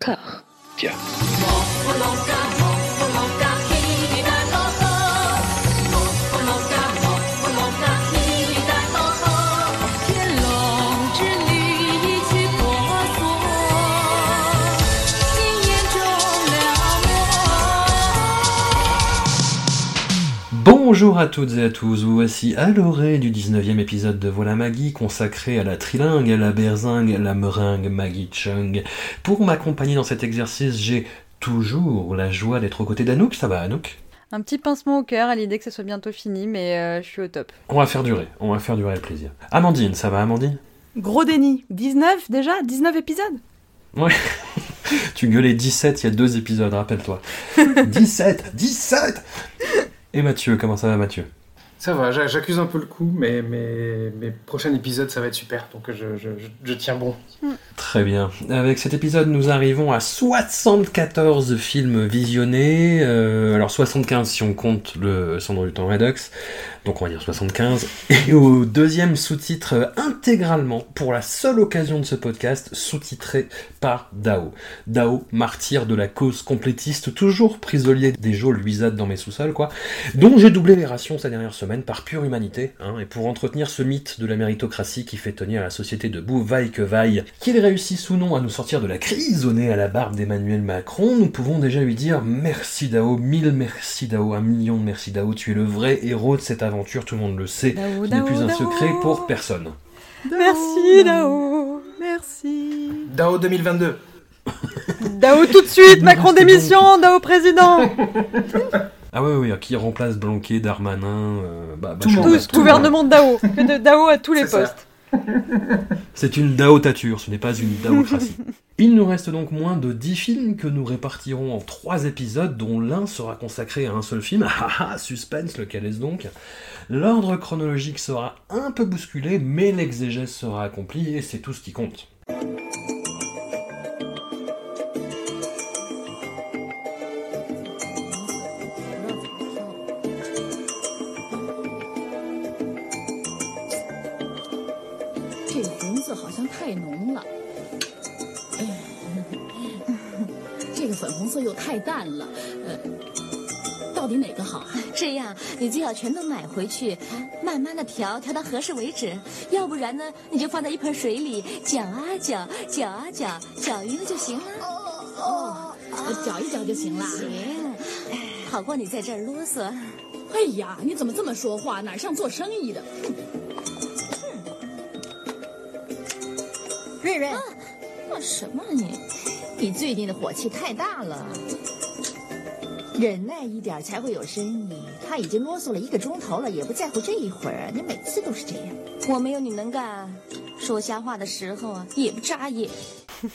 car. Tiens. Bonjour à toutes et à tous, vous voici à l'orée du 19e épisode de Voilà Maggie, consacré à la trilingue, à la berzingue, à la meringue Maggie Chung. Pour m'accompagner dans cet exercice, j'ai toujours la joie d'être aux côtés d'Anouk. Ça va Anouk? Un petit pincement au cœur à l'idée que ça soit bientôt fini, mais euh, je suis au top. On va faire durer, on va faire durer le plaisir. Amandine, ça va Amandine? Gros déni. 19 déjà? 19 épisodes? Ouais. tu gueulais 17 il y a deux épisodes, rappelle-toi. 17 17 Et Mathieu, comment ça va Mathieu? Ça va, j'a- j'accuse un peu le coup, mais mais mes prochains épisodes, ça va être super, donc je, je, je- je tiens bon. Très bien. Avec cet épisode, nous arrivons à 74 films visionnés. Euh, alors 75 si on compte le Cendre du temps Redux. Donc on va dire 75. Et au deuxième sous-titre euh, intégralement, pour la seule occasion de ce podcast, sous-titré par Dao. Dao, martyr de la cause complétiste, toujours prisonnier des geôles luisades dans mes sous-sols, quoi. Dont j'ai doublé les rations ces dernières semaines par pure humanité, hein, et pour entretenir ce mythe de la méritocratie qui fait tenir la société debout, vaille que vaille, qu'il réussisse ou non à nous sortir de la crise au nez à la barbe d'Emmanuel Macron, nous pouvons déjà lui dire merci Dao, mille merci Dao, un million de merci Dao, tu es le vrai héros de cette aventure, tout le monde le sait, Dao, n'est Dao, plus un Dao. secret pour personne. Merci Dao Merci. DAO 2022. Dao tout de suite, Macron démission, Dao président Ah ouais, ouais, qui remplace Blanquet, Darmanin, euh, bah, Tout le Bachelot. monde. Tous, gouvernement de Dao, que de Dao à tous les ça. C'est une daotature, ce n'est pas une daocratie. Il nous reste donc moins de 10 films que nous répartirons en 3 épisodes, dont l'un sera consacré à un seul film. Ah ah, suspense, lequel est-ce donc? L'ordre chronologique sera un peu bousculé, mais l'exégèse sera accomplie et c'est tout ce qui compte. 太浓了，哎 这个粉红色又太淡了，呃，到底哪个好啊？这样你最好全都买回去，慢慢的调，调到合适为止。要不然呢，你就放在一盆水里搅啊搅，搅啊搅，搅匀了就行了。哦，搅一搅就行了。行，好过你在这儿啰嗦。哎呀，你怎么这么说话？哪像做生意的？瑞瑞，干什么你？你最近的火气太大了。忍耐一点才会有生意。他已经啰嗦了一个钟头了，也不在乎这一会儿。你每次都是这样。我没有你能干，说瞎话的时候啊，也不眨眼。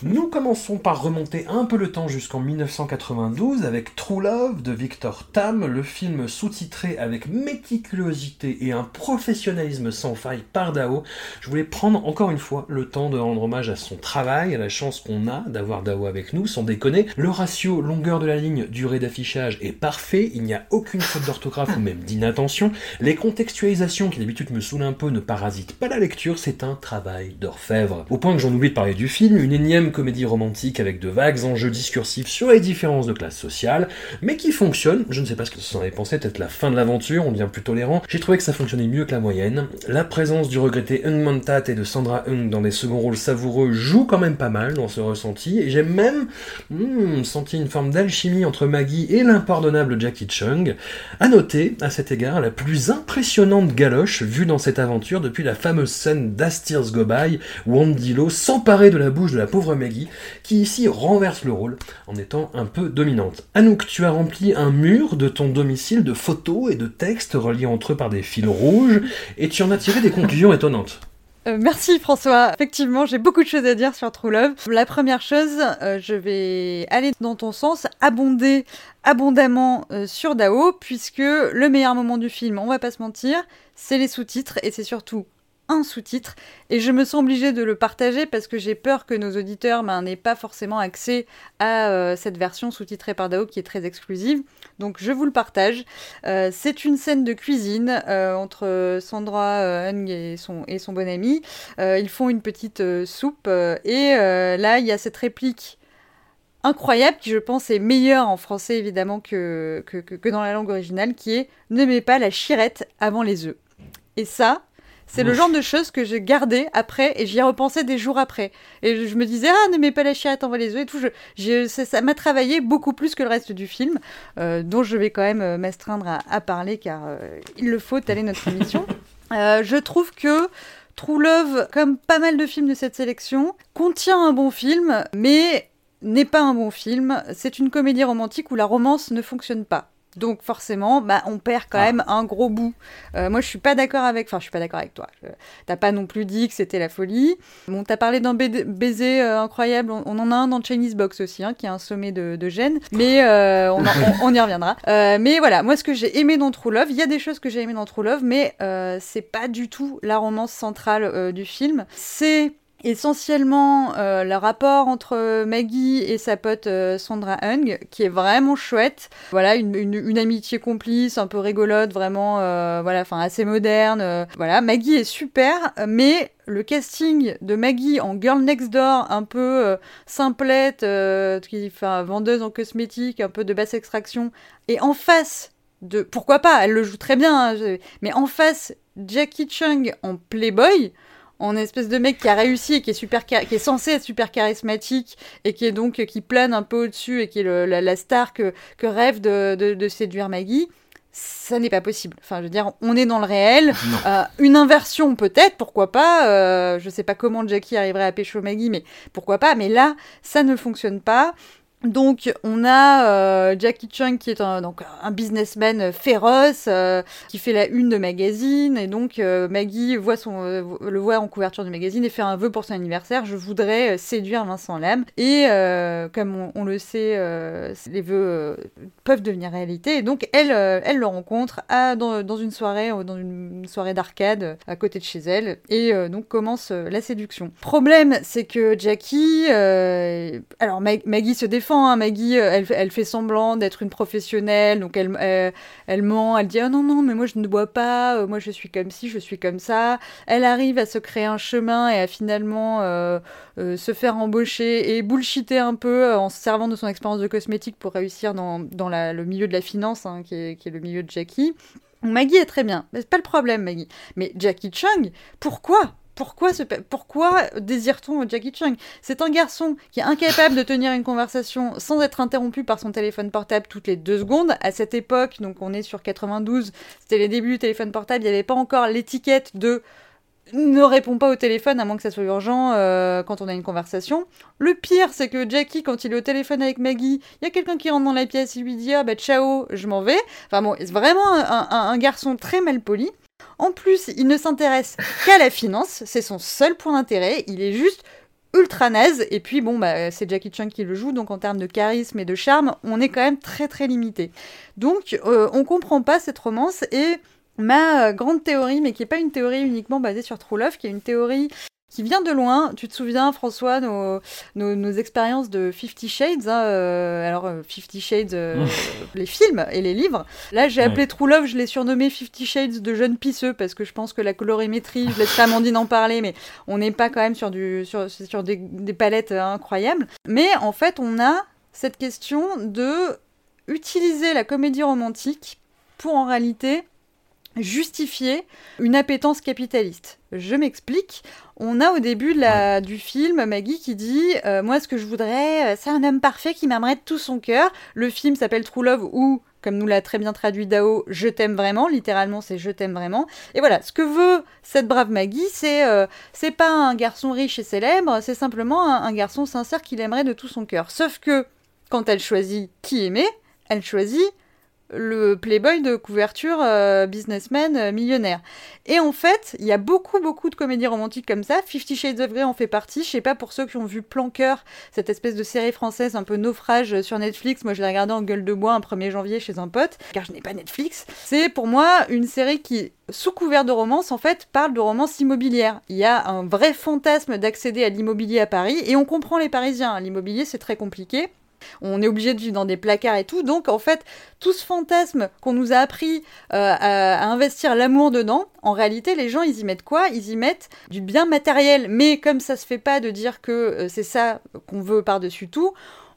Nous commençons par remonter un peu le temps jusqu'en 1992 avec True Love de Victor Tam, le film sous-titré avec méticulosité et un professionnalisme sans faille par Dao. Je voulais prendre encore une fois le temps de rendre hommage à son travail, à la chance qu'on a d'avoir Dao avec nous, sans déconner. Le ratio longueur de la ligne, durée d'affichage est parfait, il n'y a aucune faute d'orthographe ou même d'inattention. Les contextualisations qui d'habitude me saoulent un peu ne parasitent pas la lecture, c'est un travail d'orfèvre. Au point que j'en oublie de parler du film, une énième comédie romantique avec de vagues enjeux discursifs sur les différences de classe sociale, mais qui fonctionne. Je ne sais pas ce que vous en avez pensé, peut-être la fin de l'aventure, on devient plus tolérant. J'ai trouvé que ça fonctionnait mieux que la moyenne. La présence du regretté Hung Montat et de Sandra Hung dans des seconds rôles savoureux joue quand même pas mal dans ce ressenti, et j'ai même hmm, senti une forme d'alchimie entre Maggie et l'impardonnable Jackie Chung. À noter, à cet égard, la plus impressionnante galoche vue dans cette aventure depuis la fameuse scène d'As Tears Go By, où Andy Lo s'emparait de la bouche de la pauvre Maggie, qui ici renverse le rôle en étant un peu dominante. Anouk, tu as rempli un mur de ton domicile de photos et de textes reliés entre eux par des fils rouges, et tu en as tiré des conclusions étonnantes. Euh, merci François. Effectivement, j'ai beaucoup de choses à dire sur True Love. La première chose, euh, je vais aller dans ton sens, abonder abondamment euh, sur Dao, puisque le meilleur moment du film, on va pas se mentir, c'est les sous-titres, et c'est surtout un sous-titre et je me sens obligée de le partager parce que j'ai peur que nos auditeurs ben, n'aient pas forcément accès à euh, cette version sous-titrée par Dao qui est très exclusive. Donc je vous le partage. Euh, c'est une scène de cuisine euh, entre Sandra Hung et son, bon ami. Ils font une petite soupe et là il y a cette réplique incroyable qui, je pense, est meilleur en français évidemment que, que dans la langue originale, qui est Ne mets pas la chirette avant les œufs. Et ça, c'est le genre de choses que j'ai gardé après et j'y ai repensé des jours après. Et je, me disais, ah, ne mets pas la chirette avant les œufs et tout. Je, ça m'a travaillé beaucoup plus que le reste du film, euh, dont je vais quand même euh, m'astreindre à, à parler car euh, il le faut, telle est notre émission. Euh, je trouve que True Love, comme pas mal de films de cette sélection, contient un bon film, mais n'est pas un bon film. C'est une comédie romantique où la romance ne fonctionne pas. Donc forcément, bah, on perd quand Ah. même un gros bout. Euh, moi, je suis pas d'accord avec. Enfin, je suis pas d'accord avec toi. Je- T'as pas non plus dit que c'était la folie. Bon, t'as parlé d'un baiser euh, incroyable. On, on en a un dans Chinese Box aussi, hein, qui est un sommet de, de gêne. Mais euh, on, en- on- on y reviendra. Mais voilà, moi, ce que j'ai aimé dans True Love, il y a des choses que j'ai aimé dans True Love, mais c'est pas du tout la romance centrale du film. C'est essentiellement euh, le rapport entre Maggie et sa pote euh, Sandra Hung, qui est vraiment chouette. Voilà, une, amitié complice, un peu rigolote, vraiment, euh, voilà, enfin assez moderne. voilà, Maggie est super, mais le casting de Maggie en girl next door, un peu simplette, qui enfin, vendeuse en cosmétiques, un peu de basse extraction, et en face de, pourquoi pas, elle le joue très bien, hein, mais en face Jackie Chung en playboy en espèce de mec qui a réussi et qui est super qui est censé être super charismatique et qui est donc qui plane un peu au-dessus et qui est le- la, la star que, que rêve de, de- de séduire Maggie ça n'est pas possible. Enfin, je veux dire, on est dans le réel. Euh, une inversion peut-être, pourquoi pas. Euh, je sais pas comment Jackie arriverait à pécho Maggie, mais pourquoi pas. Mais là, ça ne fonctionne pas. Donc, on a euh, Jackie Chung qui est un, businessman féroce, euh, qui fait la une de magazine, et donc euh, Maggie euh, le voit en couverture du magazine et fait un vœu pour son anniversaire. Je voudrais euh, séduire Vincent Lam. Et euh, comme on, le sait, euh, les vœux euh, peuvent devenir réalité. Et donc, elle, euh, le rencontre dans, une soirée, euh, dans une soirée d'arcade euh, à côté de chez elle. Et euh, donc commence euh, la séduction. Problème, c'est que Jackie, euh, alors Ma- Maggie se défend. Hein. Maggie, euh, elle, fait semblant d'être une professionnelle, donc elle, elle, elle ment. Elle dit ah non non, mais moi je ne bois pas. euh, moi je suis comme ci, je suis comme ça. Elle arrive à se créer un chemin et à finalement euh, euh, se faire embaucher et bullshiter un peu euh, en se servant de son expérience de cosmétique pour réussir dans, le milieu de la finance, hein, qui, est, le milieu de Jackie. Maggie est très bien, c'est pas le problème, Maggie. Mais Jackie Chung, pourquoi? Pourquoi, désire-t-on Jackie Chung C'est un garçon qui est incapable de tenir une conversation sans être interrompu par son téléphone portable toutes les deux secondes. À cette époque, donc on est sur 92, c'était les débuts du téléphone portable, il n'y avait pas encore l'étiquette de ne réponds pas au téléphone à moins que ça soit urgent euh, quand on a une conversation. Le pire, c'est que Jackie, quand il est au téléphone avec Maggie, il y a quelqu'un qui rentre dans la pièce, il lui dit ah bah ciao, je m'en vais. Enfin bon, c'est vraiment un garçon très mal poli. En plus, il ne s'intéresse qu'à la finance, c'est son seul point d'intérêt. Il est juste ultra naze. Et puis bon, bah c'est Jackie Chan qui le joue, donc en termes de charisme et de charme, on est quand même très très limité. Donc euh, on comprend pas cette romance et ma euh, grande théorie, mais qui n'est pas une théorie uniquement basée sur True Love, qui est une théorie qui vient de loin. Tu te souviens, François, nos, nos, nos expériences de Fifty Shades, hein, euh, alors euh, Fifty Shades, euh, les films et les livres. Là, j'ai appelé True Love, je l'ai surnommé Fifty Shades de jeunes pisseux, parce que je pense que la colorimétrie, je laisserai Amandine en parler, mais on n'est pas quand même sur, du, sur, sur des, des palettes euh, incroyables. Mais en fait, on a cette question de utiliser la comédie romantique pour en réalité justifier une appétence capitaliste. Je m'explique. On a au début de la, du film Maggie qui dit euh, Moi, ce que je voudrais, euh, c'est un homme parfait qui m'aimerait de tout son cœur. Le film s'appelle True Love ou, comme nous l'a très bien traduit Dao, Je t'aime vraiment. Littéralement, c'est Je t'aime vraiment. Et voilà, ce que veut cette brave Maggie, c'est euh, c'est pas un garçon riche et célèbre, c'est simplement un, un garçon sincère qu'il aimerait de tout son cœur. Sauf que, quand elle choisit qui aimer, elle choisit le playboy de couverture euh, businessman euh, millionnaire. Et en fait, il y a beaucoup beaucoup de comédies romantiques comme ça. Fifty Shades of Grey en fait partie. Je sais pas pour ceux qui ont vu Planqueur, cette espèce de série française un peu naufrage sur Netflix. Moi, je l'ai regardé en gueule de bois un 1er janvier chez un pote, car je n'ai pas Netflix. C'est pour moi une série qui sous couvert de romance, en fait, parle de romance immobilière. Il y a un vrai fantasme d'accéder à l'immobilier à Paris, et on comprend les Parisiens. L'immobilier, c'est très compliqué. On est obligé de vivre dans des placards et tout. Donc, en fait, tout ce fantasme qu'on nous a appris euh, à, investir l'amour dedans, en réalité, les gens, ils y mettent quoi? Ils y mettent du bien matériel. Mais comme ça se fait pas de dire que euh, c'est ça qu'on veut par-dessus tout,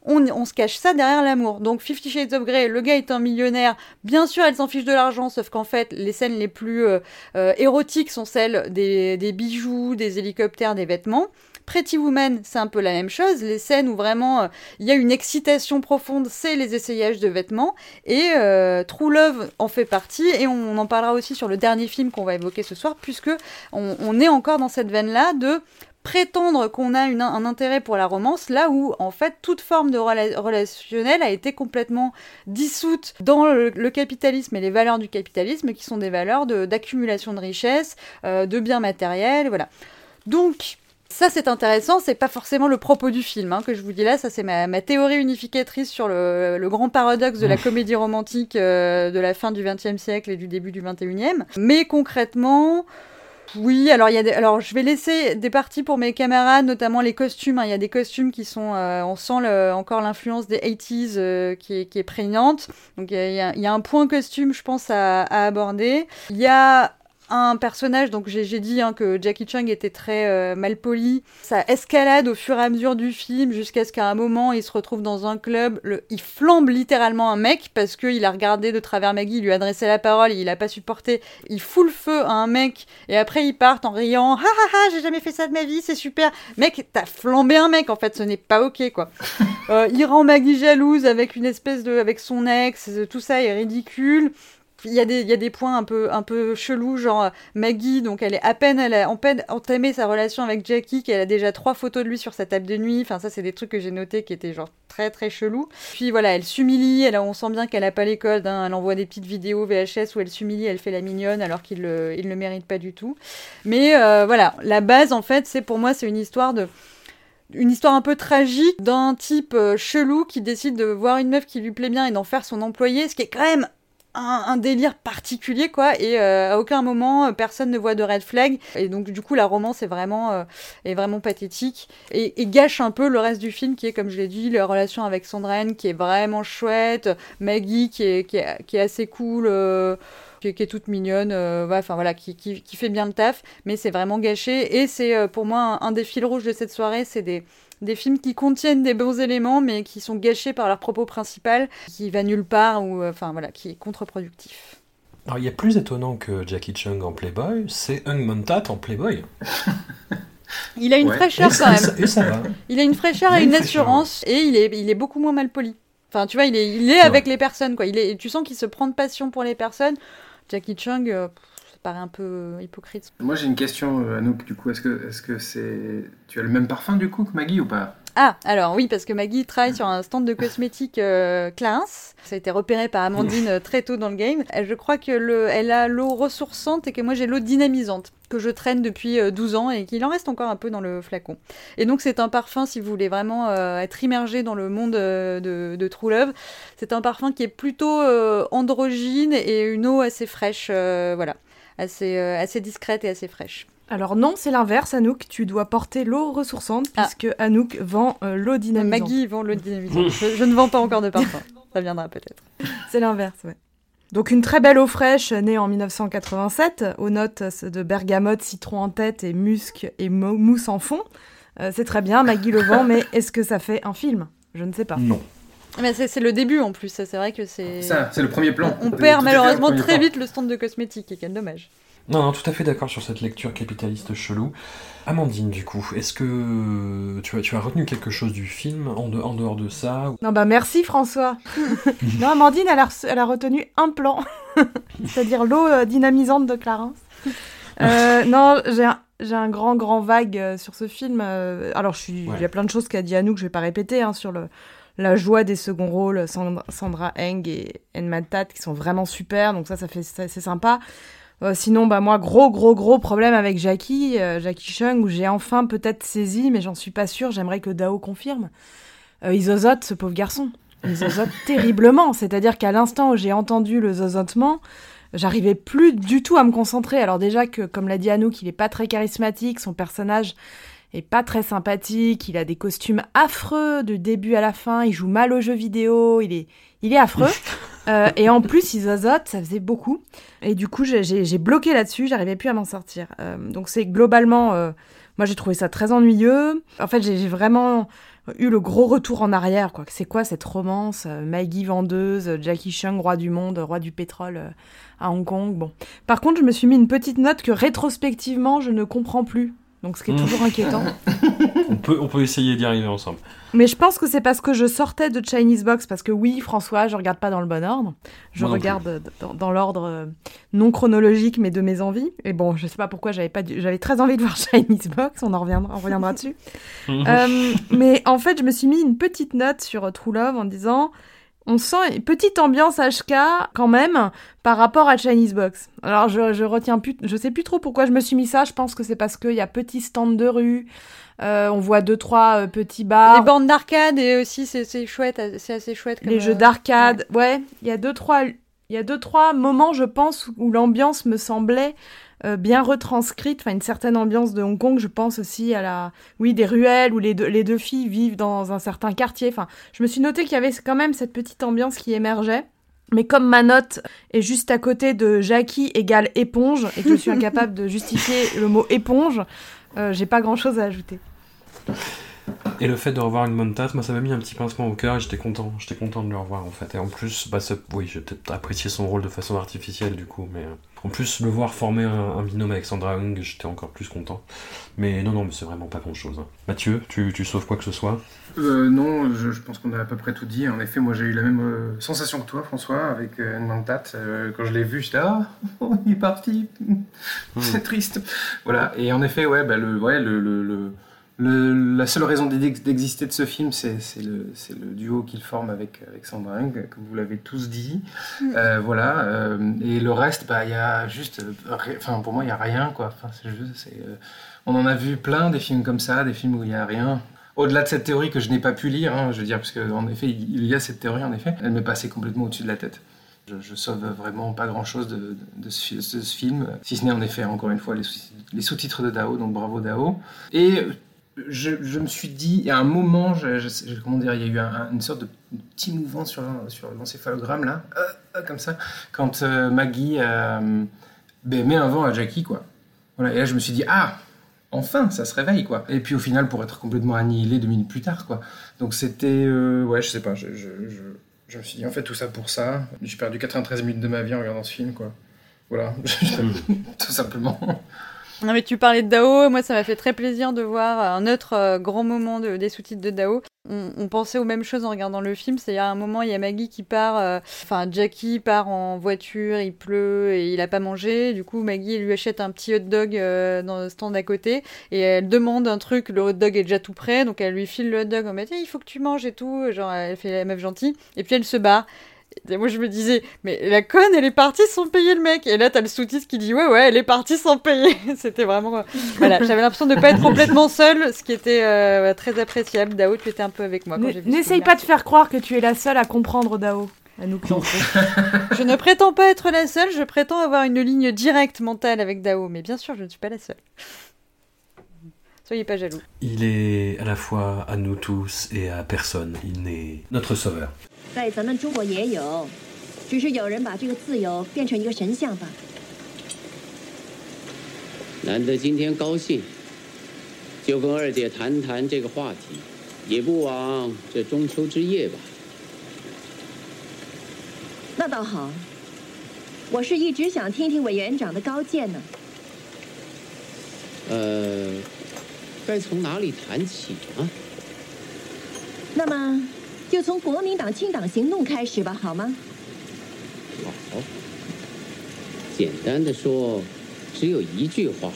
on, se cache ça derrière l'amour. Donc Fifty Shades of Grey, le gars est un millionnaire, bien sûr elle s'en fiche de l'argent, sauf qu'en fait les scènes les plus euh, érotiques sont celles des bijoux, des hélicoptères, des vêtements. Pretty Woman, c'est un peu la même chose. Les scènes où vraiment euh, il y a une excitation profonde, c'est les essayages de vêtements. Et euh, True Love en fait partie. Et on, en parlera aussi sur le dernier film qu'on va évoquer ce soir, puisque on, est encore dans cette veine-là de prétendre qu'on a un intérêt pour la romance, là où en fait toute forme de rela- relationnel a été complètement dissoute dans le, capitalisme et les valeurs du capitalisme, qui sont des valeurs d'accumulation de, richesses, euh, de biens matériels, voilà. Donc ça c'est intéressant, c'est pas forcément le propos du film hein, que je vous dis là, ça c'est ma, ma théorie unificatrice sur le, le grand paradoxe de la comédie romantique euh, de la fin du XXe siècle et du début du XXIe. Mais concrètement, oui, alors il y a des... alors je vais laisser des parties pour mes camarades, notamment les costumes. hein. Il y a des costumes qui sont, euh, on sent le- encore l'influence des 80s euh, qui, est, qui est prégnante. Donc y y il y a un point costume, je pense, à, à aborder. Il y a un personnage, donc j'ai dit hein, que Jackie Chung était très euh, malpoli. Ça escalade au fur et à mesure du film jusqu'à ce qu'à un moment il se retrouve dans un club. Le... Il flambe littéralement un mec parce qu'il a regardé de travers Maggie, il lui a adressé la parole, il a pas supporté. Il fout le feu à un mec et après ils partent en riant. Ha ha ha, j'ai jamais fait ça de ma vie, c'est super. Mec, t'as flambé un mec en fait, ce n'est pas ok quoi. Euh, il rend Maggie jalouse avec une espèce de. avec son ex, tout ça est ridicule. Il y, a des, y a des points un peu, un peu chelous, genre euh, Maggie, donc elle est à peine, elle a en peine entamé sa relation avec Jackie, qu'elle a déjà trois photos de lui sur sa table de nuit. Enfin, ça, c'est des trucs que j'ai notés qui étaient genre très très chelous. Puis voilà, elle s'humilie, on sent bien qu'elle a pas les codes, hein. elle envoie des petites vidéos VHS où elle s'humilie, elle fait la mignonne alors qu'il il le mérite pas du tout. Mais euh, voilà, la base en fait, c'est pour moi, c'est une histoire de une histoire un peu tragique d'un type euh, chelou qui décide de voir une meuf qui lui plaît bien et d'en faire son employé, ce qui est quand même un, délire particulier quoi et euh, à aucun moment euh, personne ne voit de red flag et donc du coup la romance est vraiment euh, est vraiment pathétique et, gâche un peu le reste du film qui est comme je l'ai dit la relation avec Sandrine qui est vraiment chouette Maggie qui est qui est, qui est assez cool qui, est- toute mignonne, enfin voilà, qui, qui, fait bien le taf, mais c'est vraiment gâché. Et c'est pour moi un, un des fils rouges de cette soirée, c'est des, des films qui contiennent des bons éléments, mais qui sont gâchés par leur propos principal, qui va nulle part, ou euh, enfin voilà, qui est contre-productif. Alors, il y a plus étonnant que Jackie Chung en Playboy, c'est Hung Montat en Playboy. Il a une Ouais. fraîcheur quand même. et ça va. Il a une fraîcheur et une assurance, et il est, il est beaucoup moins mal poli. Enfin, tu vois, il est, il est avec les personnes, quoi. Il est, tu sens qu'il se prend de passion pour les personnes. Jackie Chung, euh, paraît un peu euh, hypocrite. Moi j'ai une question, euh, Anouk, du coup, est-ce que est-ce que c'est. Tu as le même parfum du coup que Maggie ou pas? Ah, alors oui, parce que Maggie travaille sur un stand de cosmétiques euh, Clarins. Ça a été repéré par Amandine euh, très tôt dans le game. Je crois que le, elle a l'eau ressourçante et que moi j'ai l'eau dynamisante que je traîne depuis euh, 12 ans et qu'il en reste encore un peu dans le flacon. Et donc c'est un parfum, si vous voulez vraiment euh, être immergé dans le monde euh, de, de True Love, c'est un parfum qui est plutôt androgyne et une eau assez fraîche, voilà, assez, euh, assez discrète et assez fraîche. Alors non, c'est l'inverse, Anouk. Tu dois porter l'eau ressourçante Ah. puisque Anouk vend euh, l'eau dynamisante. Maggie vend l'eau dynamisante. je, je ne vends pas encore de parfum. Ça viendra peut-être. C'est l'inverse, ouais. Donc une très belle eau fraîche née en 1987, aux notes de bergamote, citron en tête et musc et mo- mousse en fond. Euh, c'est très bien, Maggie le vend, mais est-ce que ça fait un film? Je ne sais pas. Non. Mais c'est le début en plus, c'est vrai que c'est. Ça, c'est le premier plan. On perd malheureusement très plan. vite le stand de cosmétiques, et quel dommage. Non, non, tout à fait d'accord sur cette lecture capitaliste chelou. Amandine, du coup, est-ce que tu as, tu as retenu quelque chose du film en, de- en dehors de ça Non, bah merci François. non, Amandine, elle a, reçu- elle a retenu un plan, c'est-à-dire l'eau euh, dynamisante de Clarence. Euh, non, j'ai un, j'ai un grand, grand vague euh, sur ce film. alors, je suis, il y a plein de choses qu'a dit Anouk, je vais pas répéter, hein, sur le, la joie des seconds rôles, Sandra, Sandra Eng et Enma Tat, qui sont vraiment super, donc ça, ça fait, c'est sympa. Euh, sinon, bah moi, gros, gros, gros problème avec Jackie, euh, Jackie Chung, où j'ai enfin peut-être saisi, mais j'en suis pas sûre. J'aimerais que Dao confirme. Euh, il zozote, ce pauvre garçon. Il zozote terriblement. C'est-à-dire qu'à l'instant où j'ai entendu le zozotement, j'arrivais plus du tout à me concentrer. Alors déjà que, comme l'a dit Anouk, il est pas très charismatique, son personnage est pas très sympathique, il a des costumes affreux du début à la fin, il joue mal aux jeux vidéo, il est, il est affreux. Euh, et en plus, il zozote, ça faisait beaucoup. Et du coup, j'ai- bloqué là-dessus, j'arrivais plus à m'en sortir. Euh, donc c'est globalement, euh, moi j'ai trouvé ça très ennuyeux. En fait, j'ai vraiment, eu le gros retour en arrière. quoi. C'est quoi cette romance Maggie vendeuse, Jackie Chung, roi du monde, roi du pétrole à Hong Kong? Bon. Par contre, je me suis mis une petite note que rétrospectivement, je ne comprends plus. Donc, ce qui est toujours inquiétant. On peut, on peut essayer d'y arriver ensemble. Mais je pense que c'est parce que je sortais de Chinese Box, parce que oui, François, je regarde pas dans le bon ordre. Je Moi regarde dans, dans l'ordre euh, non chronologique, mais de mes envies. Et bon, je sais pas pourquoi j'avais pas, j'avais très envie de voir Chinese Box. On en reviendra, on reviendra dessus. Euh, mais en fait, je me suis mis une petite note sur euh, True Love en disant. On sent une petite ambiance HK quand même par rapport à Chinese Box. Alors je, je retiens plus, je sais plus trop pourquoi je me suis mis ça. Je pense que c'est parce qu'il y a petit stand de rue, euh, on voit deux trois euh, petits bars. Les bornes d'arcade et aussi c'est chouette, c'est assez chouette. Comme, les jeux euh, d'arcade. Ouais, il y a deux trois, il y a deux trois moments, je pense, où l'ambiance me semblait euh, bien retranscrite. Enfin, une certaine ambiance de Hong Kong. Je pense aussi à la, oui, des ruelles où les deux, les deux filles vivent dans un certain quartier. Enfin, je me suis noté qu'il y avait quand même cette petite ambiance qui émergeait. Mais comme ma note est juste à côté de Jackie égale éponge et que je suis incapable de justifier le mot éponge, euh, j'ai pas grand chose à ajouter. Et le fait de revoir une Montas, moi ça m'a mis un petit pincement au cœur et j'étais content, j'étais content de le revoir en fait. Et en plus, bah, oui, j'ai peut-être apprécié son rôle de façon artificielle du coup, mais euh, en plus le voir former un, un binôme avec Sandra Hung, j'étais encore plus content. Mais non, non, mais c'est vraiment pas grand chose. Mathieu, tu, tu sauves quoi que ce soit? Euh, non, je, je pense qu'on a à peu près tout dit. En effet, moi j'ai eu la même euh, sensation que toi, François, avec euh, Nmantat. Euh, quand je l'ai vu, j'étais ah, oh, il est parti, c'est triste. Voilà. Et en effet, ouais, bah, le, ouais, le, le, le- le- la seule raison d'ex- d'exister de ce film, c'est le, duo qu'il forme avec, avec Sandra Hung, comme vous l'avez tous dit. Euh, voilà. euh, et le reste, bah, il y a juste, euh, enfin, pour moi, il y a rien, quoi. Enfin, juste, euh, on en a vu plein des films comme ça, des films où il y a rien. Au-delà de cette théorie que je n'ai pas pu lire, hein, je veux dire, parce qu'en effet, il y a cette théorie, en effet, elle m'est passée complètement au-dessus de la tête. Je, je sauve vraiment pas grand-chose de, de- de ce, fi- de ce film, si ce n'est en effet, encore une fois, les, les sous-titres de Dao, donc bravo Dao. Et je, je me suis dit, à un moment, je, je- je- comment dire, il y a eu un- un- une sorte de petit mouvement sur, sur l'encéphalogramme, là, euh, euh, comme ça, quand euh, Maggie euh, ben, met un vent à Jackie, quoi. Voilà, et là, je me suis dit, ah, enfin, ça se réveille, quoi. Et puis au final, pour être complètement annihilé deux minutes plus tard, quoi. Donc c'était, ouais, je sais pas, je, je, je, je me suis dit, en fait, tout ça pour ça. J'ai perdu 93 minutes de ma vie en regardant ce film, quoi. Voilà, tout simplement. Non mais tu parlais de Dao, moi ça m'a fait très plaisir de voir un autre euh, grand moment de- des sous-titres de Dao. On, on pensait aux mêmes choses en regardant le film, c'est-à-dire à un moment il y a Maggie qui part, euh, enfin Jackie part en voiture, il pleut et il a pas mangé, du coup Maggie lui achète un petit hot dog euh, dans le stand à côté et elle demande un truc, le hot dog est déjà tout prêt, donc elle lui file le hot dog en mode Eh, il faut que tu manges et tout, genre elle fait la meuf gentille, et puis elle se barre. Et moi je me disais, mais la conne, elle est partie sans payer le mec. Et là t'as le sous-titre qui dit, ouais, ouais, elle est partie sans payer. C'était vraiment. euh, Voilà, j'avais l'impression de pas être complètement seule, ce qui était euh, très appréciable. Dao, tu étais un peu avec moi quand j'ai vu ce N'essaye pas de faire croire que tu es la seule à comprendre Dao. À nous Je ne prétends pas être la seule, je prétends avoir une ligne directe mentale avec Dao, mais bien sûr, je ne suis pas la seule. Soyez pas jaloux. Il est à la fois à nous tous et à personne. Il est notre sauveur. 在咱们中国也有，只是有人把这个自由变成一个神像吧。难得今天高兴，就跟二姐谈谈这个话题，也不枉这中秋之夜吧。那倒好，我是一直想听听委员长的高见呢。呃，该从哪里谈起呢？那么，就从国民党清党行动开始吧，好吗？好，简单的说，只有一句话。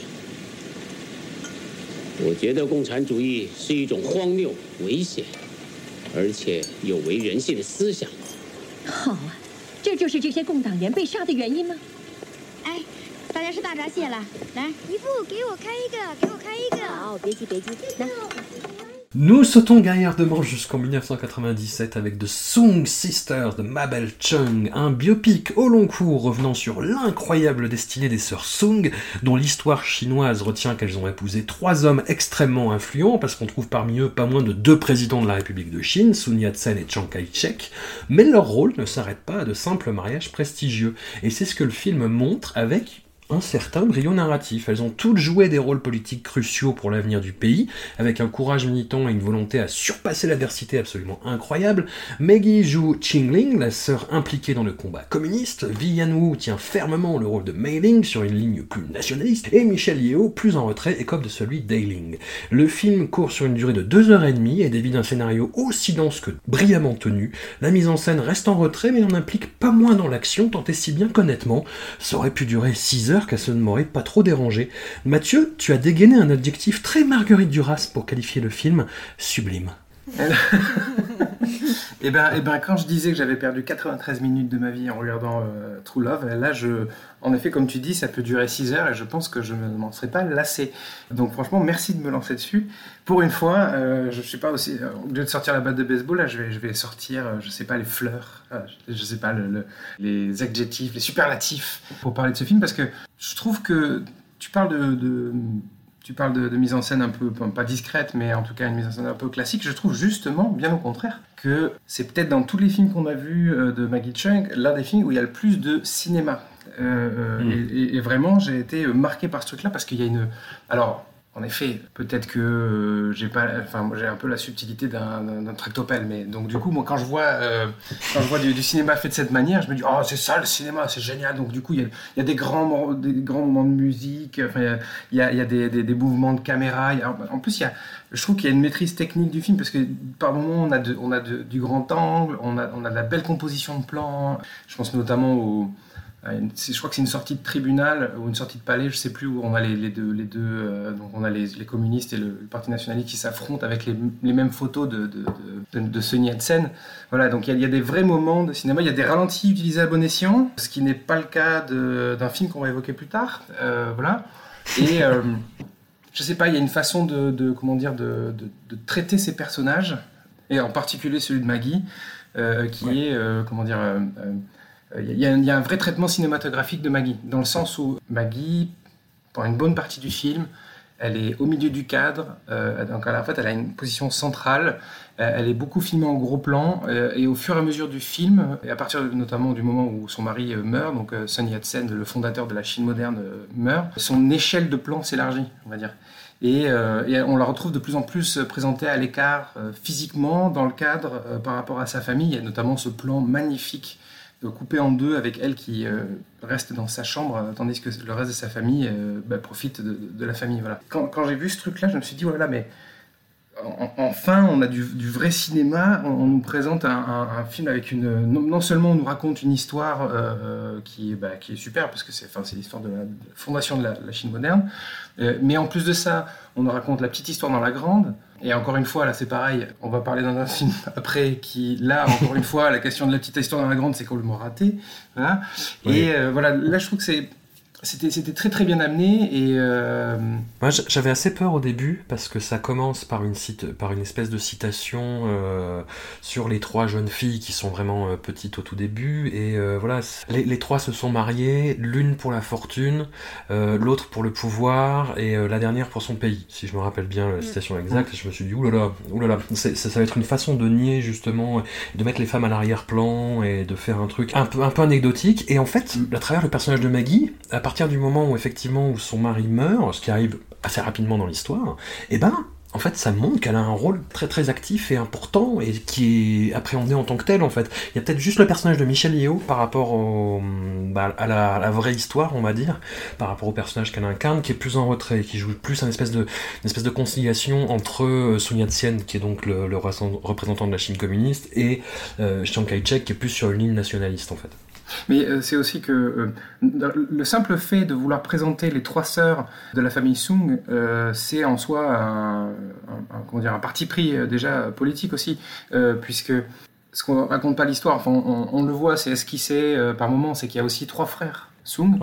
我觉得共产主义是一种荒谬、危险，而且有违人性的思想。好啊，这就是这些共党员被杀的原因吗？哎，大家吃大闸蟹了，来，姨父给我开一个，给我开一个。好，别急别急，来。Nous sautons gaillardement jusqu'en 1997 avec The Sung Sisters de Mabel Chung, un biopic au long cours revenant sur l'incroyable destinée des sœurs Sung, dont l'histoire chinoise retient qu'elles ont épousé trois hommes extrêmement influents, parce qu'on trouve parmi eux pas moins de deux présidents de la République de Chine, Sun Yat-sen et Chiang Kai-shek, mais leur rôle ne s'arrête pas à de simples mariages prestigieux, et c'est ce que le film montre avec un certain brio narratif. Elles ont toutes joué des rôles politiques cruciaux pour l'avenir du pays, avec un courage militant et une volonté à surpasser l'adversité absolument incroyable. Maggie joue Qingling, la sœur impliquée dans le combat communiste. Vivian Wu tient fermement le rôle de Mei Ling sur une ligne plus nationaliste. Et Michel Yeo, plus en retrait, écope de celui d'Ailing. Le film court sur une durée de deux heures et demie et dévie d'un scénario aussi dense que brillamment tenu. La mise en scène reste en retrait, mais n'en implique pas moins dans l'action, tant et si bien qu'honnêtement, ça aurait pu durer 6 heures qu'elle ne m'aurait pas trop dérangé. Mathieu, tu as dégainé un adjectif très Marguerite Duras pour qualifier le film sublime. Et, ben, et ben, quand je disais que j'avais perdu 93 minutes de ma vie en regardant euh, True Love, là, je, en effet, comme tu dis, ça peut durer 6 heures et je pense que je ne m'en serais pas lassé. Donc, franchement, merci de me lancer dessus. Pour une fois, euh, je ne sais pas aussi, euh, au lieu de sortir la batte de baseball, là, je vais, je vais sortir, je sais pas, les fleurs, je sais pas, le, les adjectifs, les superlatifs pour parler de ce film parce que je trouve que tu parles de tu parles de, mise en scène un peu, pas discrète, mais en tout cas une mise en scène un peu classique. Je trouve justement, bien au contraire, que c'est peut-être dans tous les films qu'on a vus euh, de Maggie Chung, l'un des films où il y a le plus de cinéma. Euh, euh, mm. et, et, vraiment, j'ai été marqué par ce truc-là parce qu'il y a une. Alors, en effet, peut-être que euh, j'ai pas, enfin, j'ai un peu la subtilité d'un tractopelle, mais donc du coup, moi, quand je vois, euh, quand je vois du, cinéma fait de cette manière, je me dis, oh, c'est ça le cinéma, c'est génial. Donc du coup, il y a, a, des grands, des grands moments de musique, il y a, y a des, des, mouvements de caméra. en plus, il y a, je trouve qu'il y a une maîtrise technique du film parce que par moments, on a, de, on a de, du grand angle, on a, on a de la belle composition de plans. Je pense notamment au je crois que c'est une sortie de tribunal ou une sortie de palais, je sais plus où on a les, deux, les deux euh, donc on a les, communistes et le, Parti nationaliste qui s'affrontent avec les, mêmes photos de, de, de, de. Voilà, donc il y, a, des vrais moments de cinéma, il y a des ralentis utilisés à bon escient, ce qui n'est pas le cas d'un film qu'on va évoquer plus tard. Euh, voilà. Et je sais pas, il y a une façon de, comment dire, de, traiter ces personnages, et en particulier celui de Maggie, qui est, comment dire, il y, a un vrai traitement cinématographique de Maggie, dans le sens où Maggie, pour une bonne partie du film, elle est au milieu du cadre, euh, donc en fait elle a une position centrale, euh, elle est beaucoup filmée en gros plan, euh, et au fur et à mesure du film, et à partir notamment du moment où son mari meurt, donc Sun Yat-sen, le fondateur de la Chine moderne, meurt, son échelle de plan s'élargit, on va dire. Et, et, on la retrouve de plus en plus présentée à l'écart physiquement dans le cadre par rapport à sa famille. Il y a notamment ce plan magnifique coupé en deux avec elle qui euh, reste dans sa chambre, euh, tandis que le reste de sa famille euh, bah, profite de, la famille. Voilà. Quand, quand j'ai vu ce truc-là, je me suis dit, voilà, mais enfin, on a du, vrai cinéma. On, nous présente un, film avec une. Non, seulement on nous raconte une histoire qui, bah, qui est super, parce que c'est l'histoire de la, fondation de la Chine moderne, mais en plus de ça, on nous raconte la petite histoire dans la grande. Et encore une fois, là, c'est pareil. On va parler d'un film après qui, là, encore une fois, la question de la petite histoire dans la grande, c'est qu'on le raté. Voilà. Et euh, voilà, là, je trouve que c'est c'était très très bien amené et euh, moi j'avais assez peur au début parce que ça commence par une cite par une espèce de citation euh, sur les trois jeunes filles qui sont vraiment euh, petites au tout début et voilà les, les, trois se sont mariées l'une pour la fortune l'autre pour le pouvoir et la dernière pour son pays si je me rappelle bien la mm. citation exacte je me suis dit oulala oulala ça, ça va être une façon de nier justement de mettre les femmes à l'arrière-plan et de faire un truc un peu un peu anecdotique et en fait mm. à travers le personnage de Maggie à partir du moment où effectivement où son mari meurt, ce qui arrive assez rapidement dans l'histoire, eh ben en fait, ça montre qu'elle a un rôle très très actif et important et qui est appréhendé en tant que tel en fait. Il y a peut-être juste le personnage de Michel Yeo par rapport bah, à, la, vraie histoire, on va dire, par rapport au personnage qu'elle incarne, qui est plus en retrait, qui joue plus une espèce de, une espèce de conciliation entre euh, Sun Yat-sen, qui est donc le, représentant de la Chine communiste, et euh, Chiang Kai-shek, qui est plus sur une ligne nationaliste en fait. Mais euh, c'est aussi que euh, le simple fait de vouloir présenter les trois sœurs de la famille Sung, euh, c'est en soi un, un parti pris déjà politique aussi, puisque ce qu'on raconte pas l'histoire, enfin, on, le voit, c'est esquissé par moments, c'est qu'il y a aussi trois frères Sung.